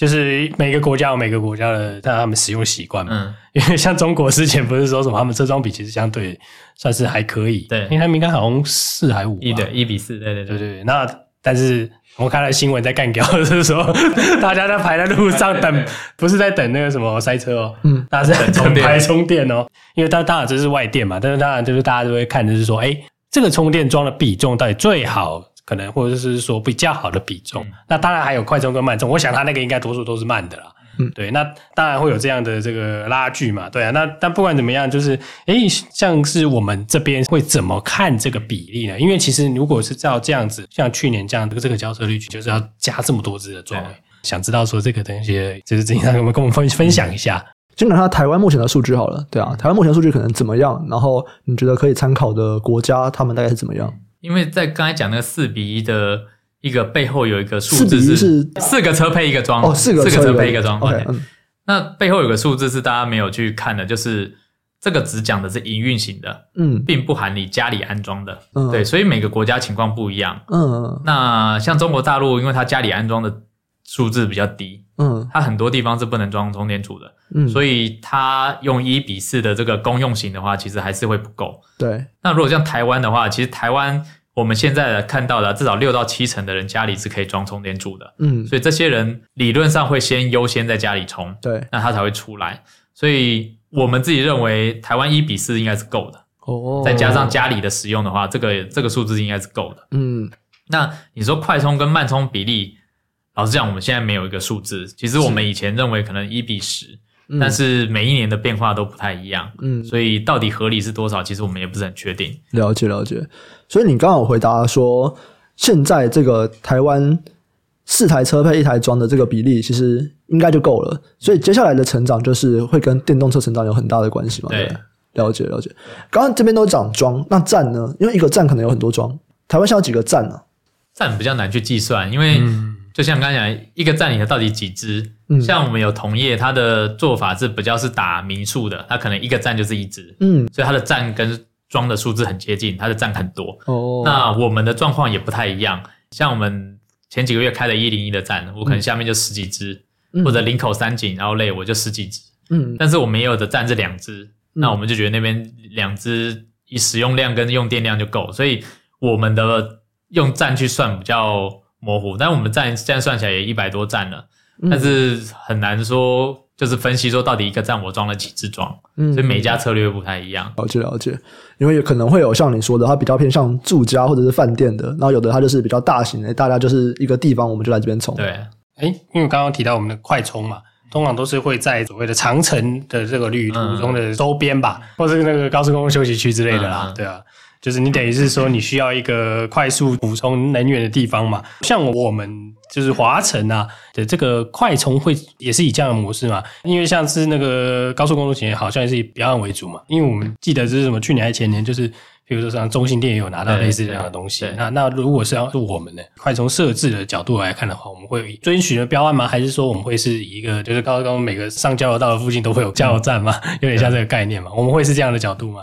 就是每个国家有每个国家的但他们使用习惯嘛，嗯，因为像中国之前不是说什么他们车装比其实相对算是还可以，对，因为他们应该好像四还五，一对一比四，对对对对对。那但是我看了新闻在干掉的是说，大家在排在路上等，不是在等那个什么塞车哦，嗯，大家是在等排充电哦，因为当当然这是外电嘛，但是当然就是大家都会看就是说，哎，这个充电桩的比重到底最好。可能或者是说比较好的比重，嗯、那当然还有快充跟慢充，我想他那个应该多数都是慢的啦。嗯，对，那当然会有这样的这个拉锯嘛，对啊。那但不管怎么样，就是诶，像是我们这边会怎么看这个比例呢？因为其实如果是照这样子，像去年这样的这个交车率，就是要加这么多只的桩，想知道说这个东西就是怎样，有没有跟我们分分享一下？先讲下台湾目前的数据好了，对啊，台湾目前的数据可能怎么样？然后你觉得可以参考的国家，他们大概是怎么样？因为在刚才讲那个四比一的一个背后有一个数字是四，个车配一个装哦，四个四个车配一个桩。OK，那背后有个数字是大家没有去看的，就是。这个只讲的是营运型的，嗯，并不含你家里安装的，嗯，对，所以每个国家情况不一样，嗯，那像中国大陆，因为它家里安装的数字比较低，嗯，它很多地方是不能装充电桩的，嗯，所以它用一比四的这个公用型的话，其实还是会不够，对。那如果像台湾的话，其实台湾我们现在看到的至少六到七成的人家里是可以装充电柱的，嗯，所以这些人理论上会先优先在家里充，对，那他才会出来，所以。我们自己认为台湾一比四应该是够的哦，再加上家里的使用的话，这个这个数字应该是够的。嗯，那你说快充跟慢充比例，老实讲，我们现在没有一个数字。其实我们以前认为可能一比十，但是每一年的变化都不太一样。嗯，所以到底合理是多少，其实我们也不是很确定。了解了解。所以你刚好回答说，现在这个台湾。四台车配一台桩的这个比例，其实应该就够了。所以接下来的成长就是会跟电动车成长有很大的关系嘛？对，了解了解。刚刚这边都讲桩，那站呢？因为一个站可能有很多桩。台湾现在有几个站呢？站比较难去计算，因为就像刚才讲，一个站里的到底几只？嗯，像我们有同业，它的做法是比较是打民宿的，它可能一个站就是一只。嗯，所以它的站跟装的数字很接近，它的站很多。哦，那我们的状况也不太一样，像我们。前几个月开的一零一的站，我可能下面就十几只，嗯、或者林口三井，然后累我就十几只。嗯，但是我们也有的站是两只，嗯、那我们就觉得那边两只以使用量跟用电量就够，所以我们的用站去算比较模糊。但我们站现在算起来也一百多站了，但是很难说。就是分析说，到底一个站我装了几只装，嗯，所以每一家策略又不太一样。了解了解，因为有可能会有像你说的，它比较偏向住家或者是饭店的，然后有的它就是比较大型的，大家就是一个地方，我们就来这边充。对，哎，因为刚刚提到我们的快充嘛，通常都是会在所谓的长城的这个旅途中的周边吧，嗯、或者是那个高速公路休息区之类的啦，嗯、对啊。就是你等于是说，你需要一个快速补充能源的地方嘛？像我们就是华晨啊的这个快充会也是以这样的模式嘛？因为像是那个高速公路前好像也是以标案为主嘛。因为我们记得就是什么？去年还前年，就是比如说像中信电也有拿到类似这样的东西。那那如果是要是我们的快充设置的角度来看的话，我们会遵循的标案吗？还是说我们会是一个就是高速公路每个上交流道的附近都会有加油站吗？有点像这个概念嘛？我们会是这样的角度吗？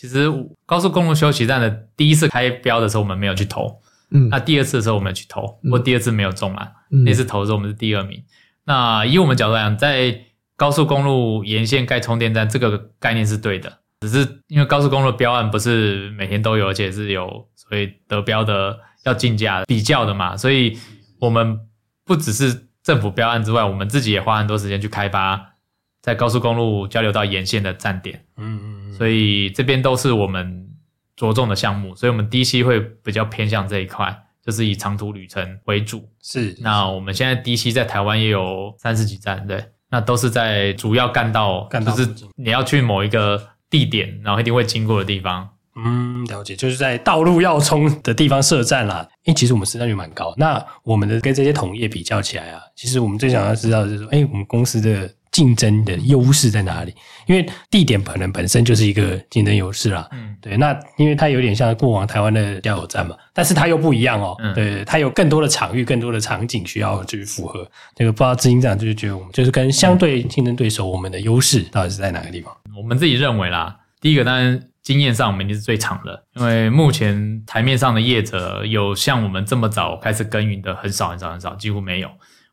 其实高速公路休息站的第一次开标的时候，我们没有去投。嗯，那第二次的时候，我们有去投，不过第二次没有中啊。嗯，那次投的时候，我们是第二名。那以我们角度来讲，在高速公路沿线盖充电站，这个概念是对的。只是因为高速公路标案不是每天都有，而且是有所谓得标的要竞价比较的嘛，所以我们不只是政府标案之外，我们自己也花很多时间去开发在高速公路交流道沿线的站点。嗯嗯。所以这边都是我们着重的项目，所以我们 DC 会比较偏向这一块，就是以长途旅程为主。是，那我们现在 DC 在台湾也有三十几站，对，那都是在主要干道，干道就是你要去某一个地点，然后一定会经过的地方。嗯，了解，就是在道路要冲的地方设站啦。因为，其实我们市占率蛮高，那我们的跟这些同业比较起来啊，其实我们最想要知道的就是说，诶，我们公司的。竞争的优势在哪里？因为地点可能本身就是一个竞争优势啦。嗯，对。那因为它有点像过往台湾的加油站嘛，但是它又不一样哦。嗯，对，它有更多的场域、更多的场景需要去符合。这个不知道执行长就是觉得我们就是跟相对竞争对手，我们的优势到底是在哪个地方？我们自己认为啦，第一个当然经验上我们一定是最长的，因为目前台面上的业者有像我们这么早开始耕耘的很少很少很少，几乎没有。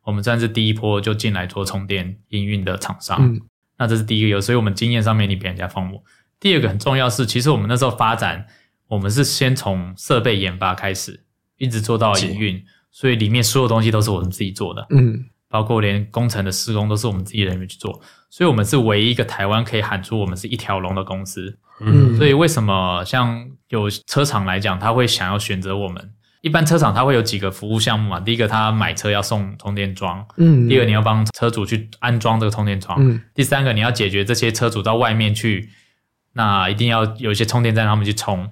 我们算是第一波就进来做充电营运的厂商，嗯，那这是第一个有，所以我们经验上面你比人家丰富。第二个很重要是，其实我们那时候发展，我们是先从设备研发开始，一直做到营运，所以里面所有东西都是我们自己做的，嗯，包括连工程的施工都是我们自己人员去做，所以我们是唯一一个台湾可以喊出我们是一条龙的公司，嗯，所以为什么像有车厂来讲，他会想要选择我们？一般车厂它会有几个服务项目嘛？第一个，他买车要送充电桩，嗯，第二个，你要帮车主去安装这个充电桩，嗯，第三个，你要解决这些车主到外面去，那一定要有一些充电站让他们去充，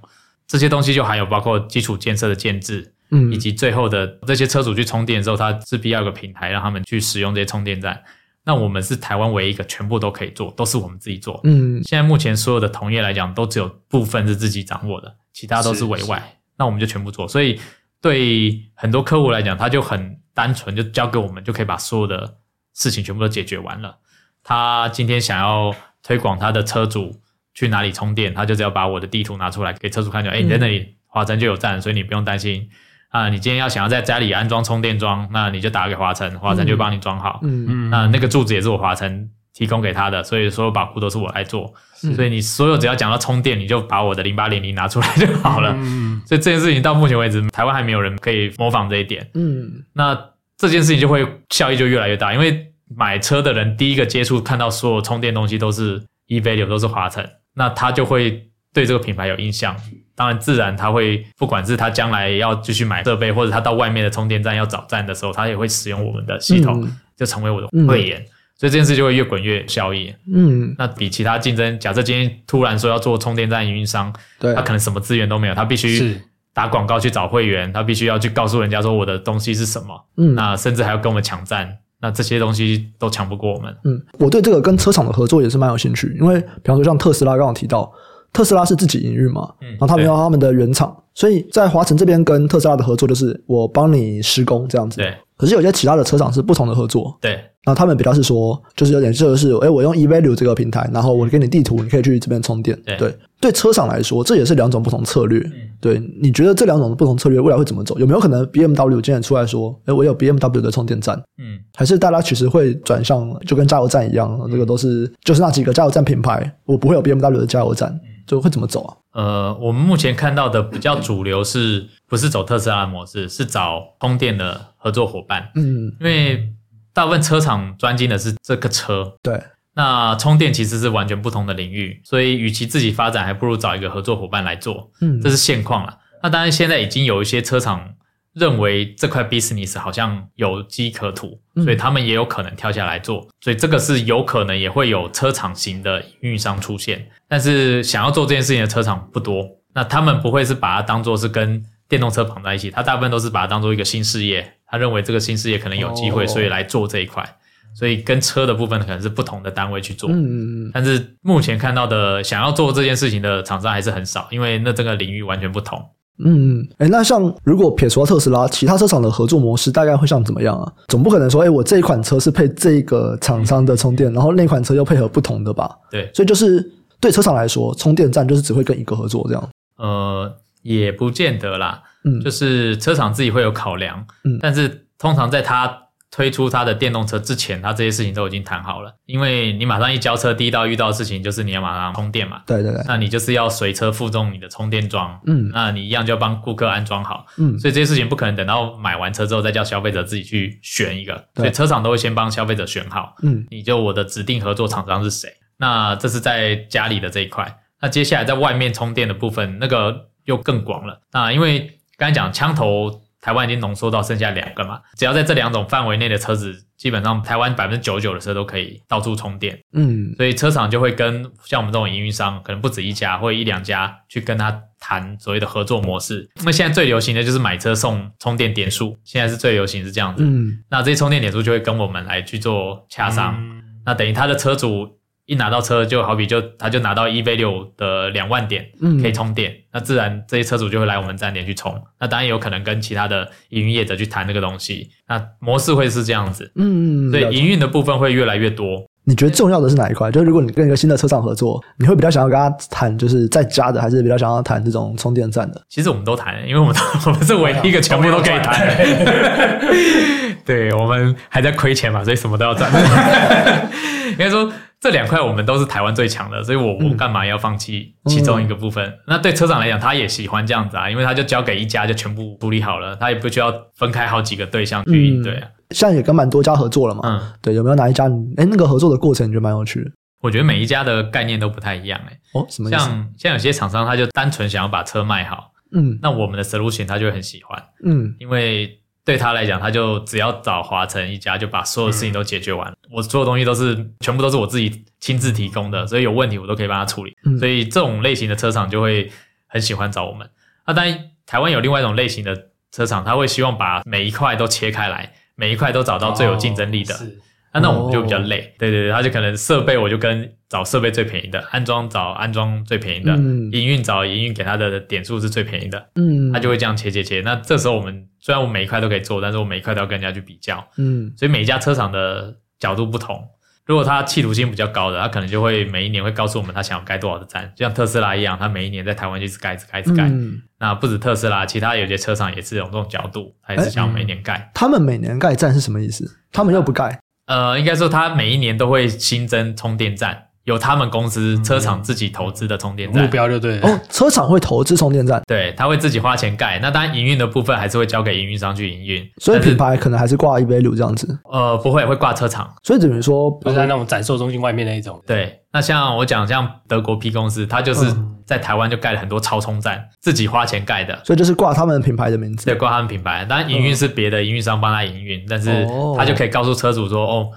这些东西就还有包括基础建设的建置，嗯，以及最后的这些车主去充电的时候，他势必要有个平台让他们去使用这些充电站。那我们是台湾唯一一个全部都可以做，都是我们自己做。嗯，现在目前所有的同业来讲，都只有部分是自己掌握的，其他都是委外。那我们就全部做，所以对很多客户来讲，他就很单纯，就交给我们就可以把所有的事情全部都解决完了。他今天想要推广他的车主去哪里充电，他就只要把我的地图拿出来给车主看，就哎，你在那里华晨就有站，所以你不用担心啊。你今天要想要在家里安装充电桩，那你就打给华晨，华晨就帮你装好。嗯嗯，那那个柱子也是我华城提供给他的，所以所有保护都是我来做。所以你所有只要讲到充电，你就把我的零八零零拿出来就好了。嗯，所以这件事情到目前为止，台湾还没有人可以模仿这一点。嗯，那这件事情就会效益就越来越大，因为买车的人第一个接触看到所有充电东西都是 E-Value 都是华晨。那他就会对这个品牌有印象，当然自然他会，不管是他将来要继续买设备，或者他到外面的充电站要找站的时候，他也会使用我们的系统，嗯、就成为我的会员，这件事就会越滚越效益。嗯，那比其他竞争，假设今天突然说要做充电站营运商，对，他可能什么资源都没有，他必须打广告去找会员，他必须要去告诉人家说我的东西是什么，嗯，那甚至还要跟我们抢站。那这些东西都抢不过我们。嗯，我对这个跟车厂的合作也是蛮有兴趣，因为比方说像特斯拉刚刚提到，特斯拉是自己营运嘛，嗯，然后他们有他们的原厂，所以在华晨这边跟特斯拉的合作就是我帮你施工这样子。对。可是有些其他的车厂是不同的合作，对，然后他们比较是说，就是有点就是，哎，我用 eValue 这个平台，然后我给你地图，你可以去这边充电，对，对，对车厂来说，这也是两种不同策略，嗯。对，你觉得这两种不同策略未来会怎么走？有没有可能 BMW 今天出来说，哎，我有 BMW 的充电站，嗯，还是大家其实会转向就跟加油站一样，这个都是就是那几个加油站品牌，我不会有 BMW 的加油站。就会怎么走啊？呃，我们目前看到的比较主流是不是走特斯拉的模式？是找充电的合作伙伴。嗯，因为大部分车厂专精的是这个车。对。那充电其实是完全不同的领域，所以与其自己发展，还不如找一个合作伙伴来做。嗯，这是现况了。那当然，现在已经有一些车厂。认为这块 business 好像有机可图，所以他们也有可能跳下来做，所以这个是有可能也会有车厂型的运营商出现。但是想要做这件事情的车厂不多，那他们不会是把它当做是跟电动车绑在一起，他大部分都是把它当做一个新事业，他认为这个新事业可能有机会，所以来做这一块。所以跟车的部分可能是不同的单位去做。嗯，但是目前看到的想要做这件事情的厂商还是很少，因为那这个领域完全不同。嗯，哎，那像如果撇除了特斯拉，其他车厂的合作模式大概会像怎么样啊？总不可能说，哎，我这一款车是配这个厂商的充电，然后那款车又配合不同的吧？对，所以就是对车厂来说，充电站就是只会跟一个合作这样。呃，也不见得啦，嗯，就是车厂自己会有考量，嗯，但是通常在他。推出他的电动车之前，他这些事情都已经谈好了。因为你马上一交车，第一道遇到的事情就是你要马上充电嘛。对对对。那你就是要随车附送你的充电桩。嗯。那你一样就要帮顾客安装好。嗯。所以这些事情不可能等到买完车之后再叫消费者自己去选一个。对。所以车厂都会先帮消费者选好。嗯。你就我的指定合作厂商是谁？那这是在家里的这一块。那接下来在外面充电的部分，那个又更广了。那因为刚才讲枪头。台湾已经浓缩到剩下两个嘛，只要在这两种范围内的车子，基本上台湾百分之九十九的车都可以到处充电。嗯，所以车厂就会跟像我们这种营运商，可能不止一家或一两家去跟他谈所谓的合作模式。那现在最流行的就是买车送充电点数，现在是最流行是这样子。嗯，那这些充电点数就会跟我们来去做洽商，嗯、那等于他的车主。一拿到车，就好比就他就拿到 eValue 的两万点，嗯可以充电，嗯、那自然这些车主就会来我们站点去充。那当然有可能跟其他的营运业者去谈这个东西，那模式会是这样子。嗯，所以营运的部分会越来越多。你觉得重要的是哪一块？就是如果你跟一个新的车厂合作，你会比较想要跟他谈，就是在家的，还是比较想要谈这种充电站的？其实我们都谈，因为我们 我们是唯一一个全部都可以谈。对，我们还在亏钱嘛，所以什么都要赚。应该说。这两块我们都是台湾最强的，所以我我干嘛要放弃其中一个部分？嗯、那对车厂来讲，他也喜欢这样子啊，因为他就交给一家就全部处理好了，他也不需要分开好几个对象去应对啊。现在也跟蛮多家合作了嘛，嗯，对，有没有哪一家？哎，那个合作的过程你觉得蛮有趣的？我觉得每一家的概念都不太一样，哎，哦，什么意思？像像有些厂商他就单纯想要把车卖好，嗯，那我们的 solution 他就很喜欢，嗯，因为。对他来讲，他就只要找华晨一家，就把所有事情都解决完。嗯、我所有东西都是全部都是我自己亲自提供的，所以有问题我都可以帮他处理。嗯、所以这种类型的车厂就会很喜欢找我们。那当然，台湾有另外一种类型的车厂，他会希望把每一块都切开来，每一块都找到最有竞争力的。哦那那我们就比较累，哦、对对对，他就可能设备我就跟找设备最便宜的，安装找安装最便宜的，嗯、营运找营运给他的点数是最便宜的，嗯，他就会这样切切切。那这时候我们虽然我每一块都可以做，但是我每一块都要跟人家去比较，嗯，所以每一家车厂的角度不同。如果他企图心比较高的，他可能就会每一年会告诉我们他想要盖多少的站，就像特斯拉一样，他每一年在台湾就是盖、一直盖、一直盖。嗯、那不止特斯拉，其他有些车厂也是有这种角度，他也是想要每年盖、欸。他们每年盖站是什么意思？他们又不盖？呃，应该说，它每一年都会新增充电站，由他们公司车厂自己投资的充电站。目标就对了。哦，车厂会投资充电站，对，他会自己花钱盖。那当然，营运的部分还是会交给营运商去营运。所以品牌可能还是挂 EVALUE 这样子。呃，不会，会挂车厂。所以等于说，不是在那种展售中心外面那一种。对。那像我讲，像德国 P 公司，它就是在台湾就盖了很多超充站，嗯、自己花钱盖的，所以就是挂他们品牌的名字。对，挂他们品牌。当然，营运是别的营运商帮他营运，嗯、但是他就可以告诉车主说：“哦，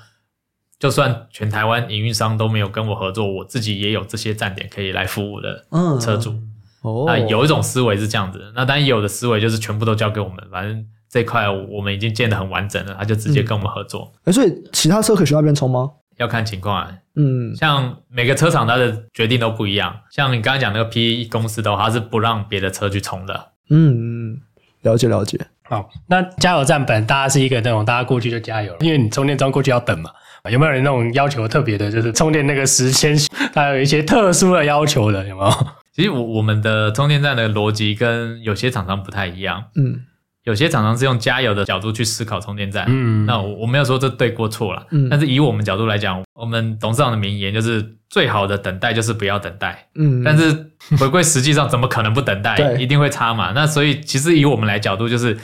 就算全台湾营运商都没有跟我合作，我自己也有这些站点可以来服务的。”车主。嗯、哦。那有一种思维是这样子，那当然有的思维就是全部都交给我们，反正这块我们已经建得很完整了，他就直接跟我们合作。哎、嗯，所以其他车可以去那边充吗？要看情况啊，嗯，像每个车厂它的决定都不一样。像你刚才讲那个 P 公司的话，它是不让别的车去充的。嗯嗯，了解了解。好，那加油站本大家是一个那种大家过去就加油了，因为你充电桩过去要等嘛。有没有人那种要求特别的，就是充电那个时间，它有一些特殊的要求的，有没有？其实我我们的充电站的逻辑跟有些厂商不太一样。嗯。有些厂商是用加油的角度去思考充电站，嗯，那我我没有说这对过错了，嗯，但是以我们角度来讲，我们董事长的名言就是最好的等待就是不要等待，嗯，但是回归实际上怎么可能不等待？对，一定会差嘛。那所以其实以我们来角度就是，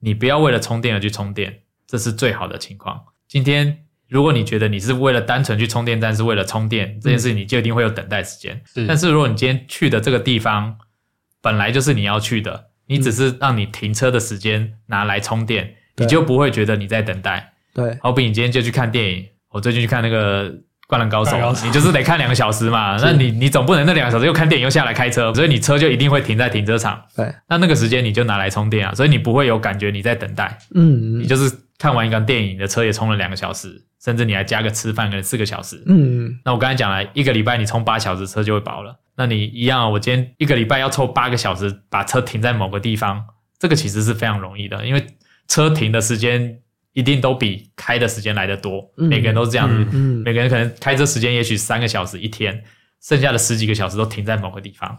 你不要为了充电而去充电，这是最好的情况。今天如果你觉得你是为了单纯去充电站是为了充电这件事，你就一定会有等待时间。是，但是如果你今天去的这个地方本来就是你要去的。你只是让你停车的时间拿来充电，嗯、你就不会觉得你在等待。对，好比你今天就去看电影，我最近去看那个《灌篮高手》，你就是得看两个小时嘛。那你你总不能那两个小时又看电影又下来开车，所以你车就一定会停在停车场。对，那那个时间你就拿来充电啊，所以你不会有感觉你在等待。嗯，你就是看完一个电影，你的车也充了两个小时，甚至你还加个吃饭，可能四个小时。嗯，那我刚才讲了一个礼拜你充八小时，车就会饱了。那你一样，我今天一个礼拜要凑八个小时把车停在某个地方，这个其实是非常容易的，因为车停的时间一定都比开的时间来得多，嗯、每个人都是这样子，嗯嗯、每个人可能开车时间也许三个小时一天，剩下的十几个小时都停在某个地方，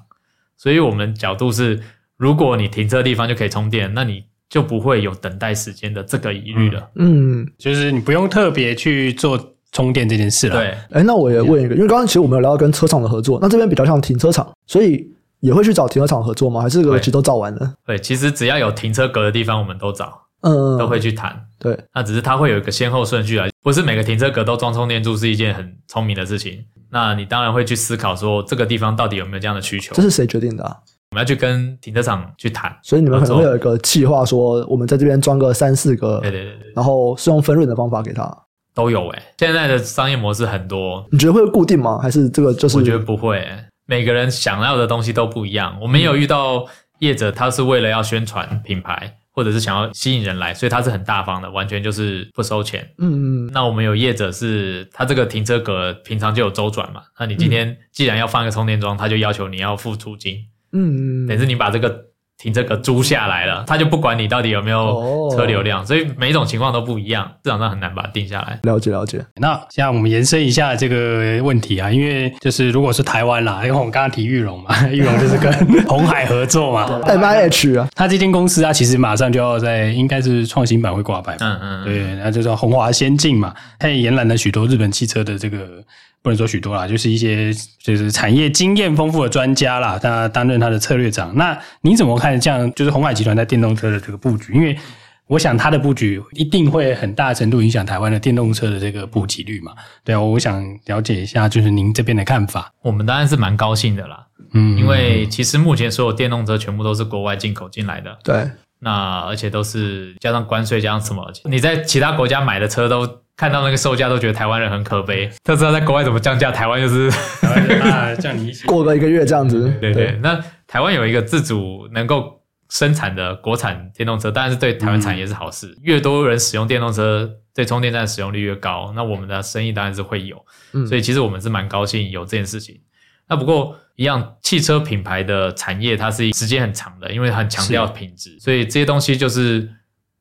所以我们角度是，如果你停车的地方就可以充电，那你就不会有等待时间的这个疑虑了，嗯，就是你不用特别去做。充电这件事了，对，哎，那我也问一个，因为刚刚其实我们有聊到跟车厂的合作，那这边比较像停车场，所以也会去找停车场合作吗？还是这个其实都找完了？对，其实只要有停车格的地方，我们都找，嗯，都会去谈。对，那只是它会有一个先后顺序啊，不是每个停车格都装充电柱是一件很聪明的事情。那你当然会去思考说，这个地方到底有没有这样的需求？这是谁决定的啊？我们要去跟停车场去谈，所以你们可能会有一个计划，说我们在这边装个三四个，对对对对，然后是用分润的方法给他。都有诶、欸，现在的商业模式很多，你觉得会固定吗？还是这个就是？我觉得不会、欸，每个人想要的东西都不一样。我们有遇到业者，他是为了要宣传品牌，或者是想要吸引人来，所以他是很大方的，完全就是不收钱。嗯嗯。那我们有业者是，他这个停车格平常就有周转嘛，那你今天既然要放一个充电桩，他就要求你要付租金。嗯嗯。等于是你把这个。停车格租下来了，他就不管你到底有没有车流量，哦、所以每一种情况都不一样，市场上很难把它定下来。了解了解。那现在我们延伸一下这个问题啊，因为就是如果是台湾啦，因为我们刚刚提裕隆嘛，裕隆就是跟 鸿海合作嘛，M I H 啊，他这间公司啊，其实马上就要在应该是创新版会挂牌，嗯嗯，对，那就叫红华先进嘛，他也延揽了许多日本汽车的这个。不能说许多啦，就是一些就是产业经验丰富的专家啦，他担任他的策略长。那你怎么看这样？就是鸿海集团在电动车的这个布局？因为我想它的布局一定会很大程度影响台湾的电动车的这个普及率嘛。对啊，我想了解一下，就是您这边的看法。我们当然是蛮高兴的啦，嗯，因为其实目前所有电动车全部都是国外进口进来的，对，那而且都是加上关税加上什么，你在其他国家买的车都。看到那个售价都觉得台湾人很可悲，他知道在国外怎么降价，台湾就是台湾啊降你一些，过个一个月这样子。对对，对，对，那台湾有一个自主能够生产的国产电动车，当然是对台湾产业是好事。嗯、越多人使用电动车，对充电站使用率越高，那我们的生意当然是会有。嗯、所以其实我们是蛮高兴有这件事情。那不过一样，汽车品牌的产业它是时间很长的，因为很强调品质，所以这些东西就是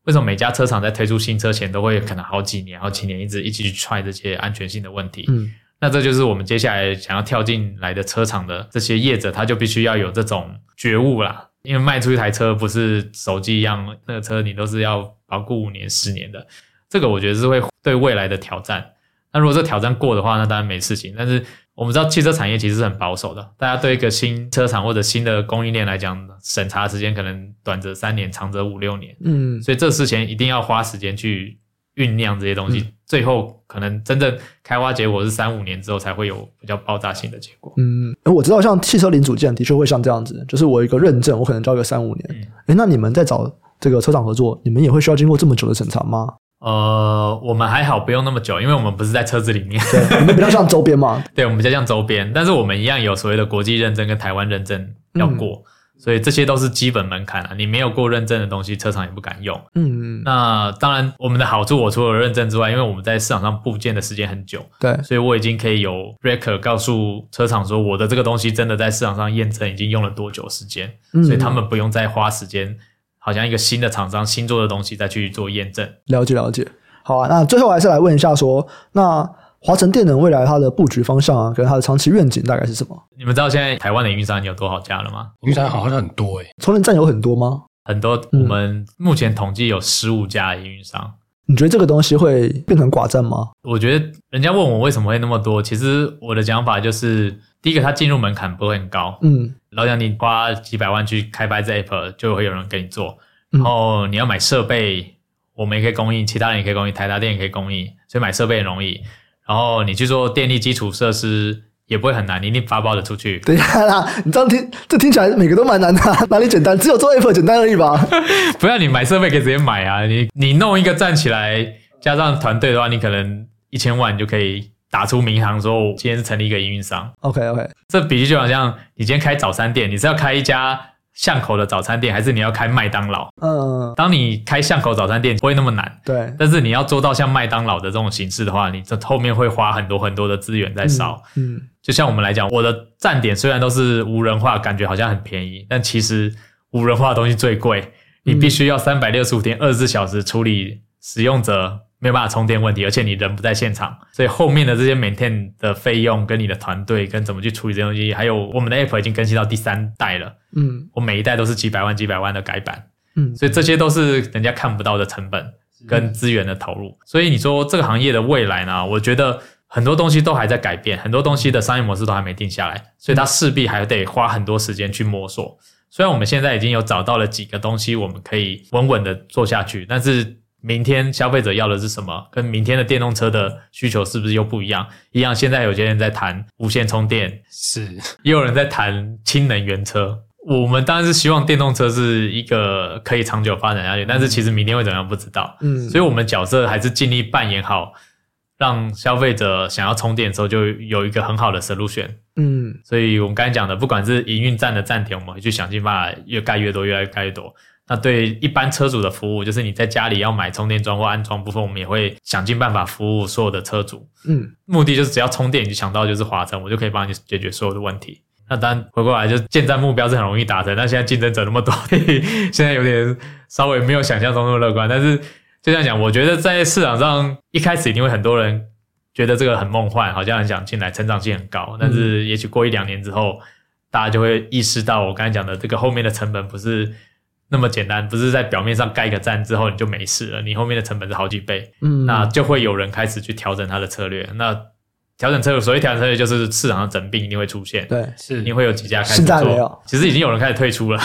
为什么每家车厂在推出新车前都会可能好几年、好几年一直一起去踹这些安全性的问题。嗯。那这就是我们接下来想要跳进来的车厂的这些业者，他就必须要有这种觉悟啦。因为卖出一台车不是手机一样，那个车你都是要保固五年、十年的。这个我觉得是会对未来的挑战。那如果这挑战过的话，那当然没事情。但是我们知道汽车产业其实是很保守的，大家对一个新车厂或者新的供应链来讲，审查时间可能短则三年，长则五六年。嗯，所以这事前一定要花时间去。酝酿这些东西，嗯、最后可能真正开花结果是三五年之后才会有比较爆炸性的结果。嗯，我知道像汽车零组件的确会像这样子，就是我一个认证，我可能交个三五年。哎、嗯，那你们在找这个车厂合作，你们也会需要经过这么久的审查吗？呃，我们还好，不用那么久，因为我们不是在车子里面。对，我们比较像周边嘛？对，我们比较像周边，但是我们一样有所谓的国际认证跟台湾认证要过。嗯所以这些都是基本门槛啊，你没有过认证的东西，车厂也不敢用。嗯嗯。那当然，我们的好处，我除了认证之外，因为我们在市场上部件的时间很久，对，所以我已经可以有 record 告诉车厂说，我的这个东西真的在市场上验证已经用了多久时间，嗯，所以他们不用再花时间，好像一个新的厂商新做的东西再去做验证。了解了解。好啊，那最后还是来问一下说，那。华晨电能未来它的布局方向啊，跟它的长期愿景大概是什么？你们知道现在台湾的运营商有多少家了吗？运营商好像很多诶、欸，充电站有很多吗？很多，我们目前统计有十五家运营商。你觉得这个东西会变成寡占吗？我觉得人家问我为什么会那么多，其实我的讲法就是，第一个它进入门槛不会很高，嗯，老讲你花几百万去开发这 app，就会有人给你做，然后你要买设备，我们也可以供应，其他人也可以供应，台达电也可以供应，所以买设备很容易。然后你去做电力基础设施也不会很难，你一定发包的出去。等一下啦，你这样听，这听起来每个都蛮难的，哪里简单？只有做 App 简单而已吧？不要你买设备可以直接买啊！你你弄一个站起来，加上团队的话，你可能一千万就可以打出名堂，说我今天是成立一个营运商。OK OK，这比喻就好像你今天开早餐店，你是要开一家。巷口的早餐店，还是你要开麦当劳？嗯，当你开巷口早餐店不会那么难，对。但是你要做到像麦当劳的这种形式的话，你这后面会花很多很多的资源在烧。嗯，就像我们来讲，我的站点虽然都是无人化，感觉好像很便宜，但其实无人化的东西最贵，你必须要三百六十五天、二十四小时处理使用者。没有办法充电问题，而且你人不在现场，所以后面的这些 maintain 的费用，跟你的团队，跟怎么去处理这些东西，还有我们的 app 已经更新到第三代了，嗯，我每一代都是几百万、几百万的改版，嗯，所以这些都是人家看不到的成本跟资源的投入。所以你说这个行业的未来呢？我觉得很多东西都还在改变，很多东西的商业模式都还没定下来，所以它势必还得花很多时间去摸索。虽然我们现在已经有找到了几个东西，我们可以稳稳的做下去，但是。明天消费者要的是什么？跟明天的电动车的需求是不是又不一样？一样，现在有些人在谈无线充电，是，也有人在谈氢能源车。我们当然是希望电动车是一个可以长久发展下去，但是其实明天会怎样不知道。嗯，所以我们角色还是尽力扮演好，让消费者想要充电的时候就有一个很好的 solution。嗯，所以我们刚才讲的，不管是营运站的站点，我们会去想尽办法越盖越多，越来越盖越多。那对一般车主的服务，就是你在家里要买充电桩或安装部分，我们也会想尽办法服务所有的车主。嗯，目的就是只要充电，你就想到就是华晨，我就可以帮你解决所有的问题。那当然回过来就建站目标是很容易达成，但现在竞争者那么多，嘿嘿，现在有点稍微没有想象中那么乐观。但是就这样讲，我觉得在市场上一开始一定会很多人觉得这个很梦幻，好像很想进来，成长性很高。但是也许过一两年之后，大家就会意识到我刚才讲的这个后面的成本不是。那么简单，不是在表面上盖个站之后你就没事了，你后面的成本是好几倍，嗯，那就会有人开始去调整他的策略。那调整策略，所谓调整策略就是市场上整病一定会出现，对，是，一定会有几家开始做。其实已经有人开始退出了，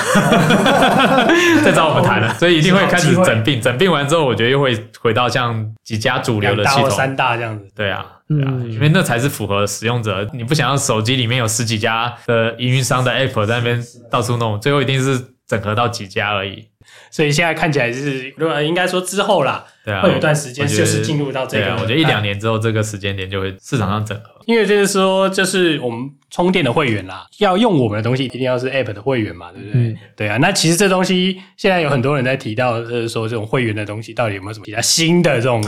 在找我们谈了，所以一定会开始整病。整病完之后，我觉得又会回到像几家主流的系统，三大这样子。对啊，对啊，因为那才是符合使用者。你不想要手机里面有十几家的营运商的 app 在那边到处弄，最后一定是。整合到几家而已，所以现在看起来是，如果应该说之后啦，对啊，会有一段时间就是进入到这个。我觉得一两年之后，这个时间点就会市场上整合。因为就是说，就是我们充电的会员啦，要用我们的东西，一定要是 App 的会员嘛，对不对？嗯、对啊。那其实这东西现在有很多人在提到，就是说这种会员的东西到底有没有什么比较新的这种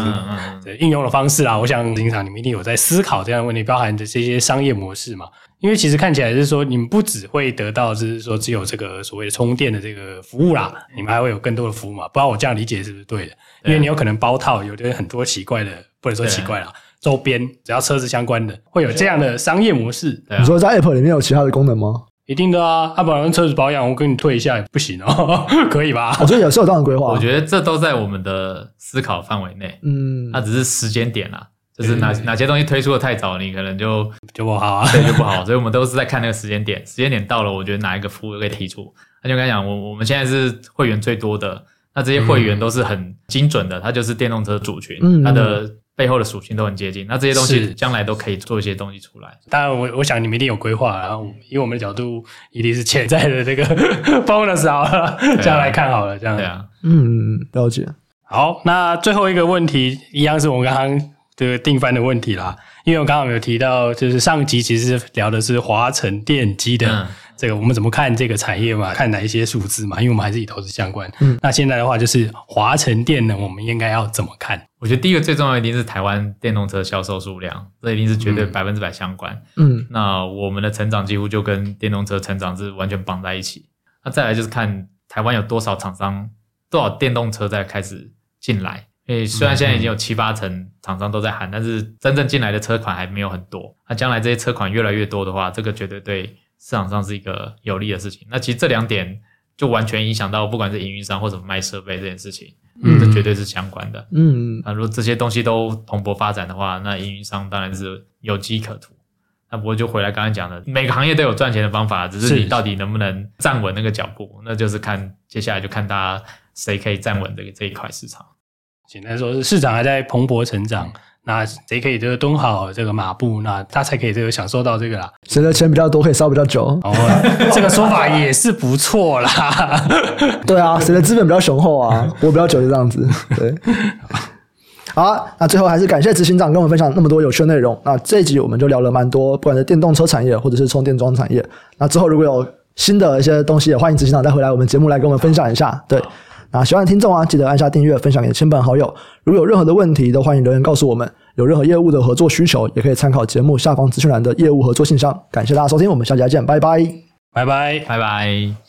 应用的方式啊？我想经常你们一定有在思考这样的问题，包含的这些商业模式嘛。因为其实看起来是说，你们不只会得到，就是说只有这个所谓的充电的这个服务啦，你们还会有更多的服务嘛？不知道我这样理解是不是对的？因为你有可能包套，有的很多奇怪的，不能说奇怪啦。周边只要车子相关的，会有这样的商业模式。你说在 App 里面有其他的功能吗？一定的啊，他把人车子保养，我给你退一下也不行哦，可以吧？我觉得也是有这样的规划。我觉得这都在我们的思考范围内。嗯，那只是时间点啊，就是哪哪些东西推出的太早，你可能就就不好啊，对，就不好。所以我们都是在看那个时间点，时间点到了，我觉得哪一个服务可以提出。那就跟你讲，我我们现在是会员最多的，那这些会员都是很精准的，它就是电动车主群，它的。背后的属性都很接近，那这些东西将来都可以做一些东西出来。当然我，我我想你们一定有规划，然后以我们的角度，一定是潜在的这个 bonus 好了，这样来看好了，这样对啊，嗯，了解。好，那最后一个问题，一样是我们刚刚这个定番的问题啦，因为我刚刚有提到，就是上集其实聊的是华晨电机的。嗯这个我们怎么看这个产业嘛？看哪一些数字嘛？因为我们还是以投资相关。嗯，那现在的话就是华晨电能，我们应该要怎么看？我觉得第一个最重要一定是台湾电动车销售数量，这一定是绝对百分之百相关。嗯，那我们的成长几乎就跟电动车成长是完全绑在一起。那再来就是看台湾有多少厂商，多少电动车在开始进来。因为虽然现在已经有七八成厂商都在喊，但是真正进来的车款还没有很多。那将来这些车款越来越多的话，这个绝对对。市场上是一个有利的事情，那其实这两点就完全影响到不管是营运商或者卖设备这件事情，嗯，这绝对是相关的。嗯，那如果这些东西都蓬勃发展的话，那营运商当然是有机可图。那不过就回来刚才讲的，每个行业都有赚钱的方法，只是你到底能不能站稳那个脚步，那就是看接下来就看大家谁可以站稳这个这一块市场。简单说，是市场还在蓬勃成长。那谁可以这个蹲好这个马步，那他才可以这个享受到这个啦。谁的钱比较多，可以烧比较久。哦，这个说法也是不错啦。对啊，谁的资本比较雄厚啊，活比较久就这样子。对。好啊，那最后还是感谢执行长跟我们分享那么多有趣的内容。那这一集我们就聊了蛮多，不管是电动车产业或者是充电桩产业。那之后如果有新的一些东西，也欢迎执行长再回来我们节目来跟我们分享一下。对。啊喜欢的听众啊，记得按下订阅，分享给亲朋好友。如果有任何的问题，都欢迎留言告诉我们。有任何业务的合作需求，也可以参考节目下方资讯栏的业务合作信箱。感谢大家收听，我们下期再见，拜拜，拜拜，拜拜。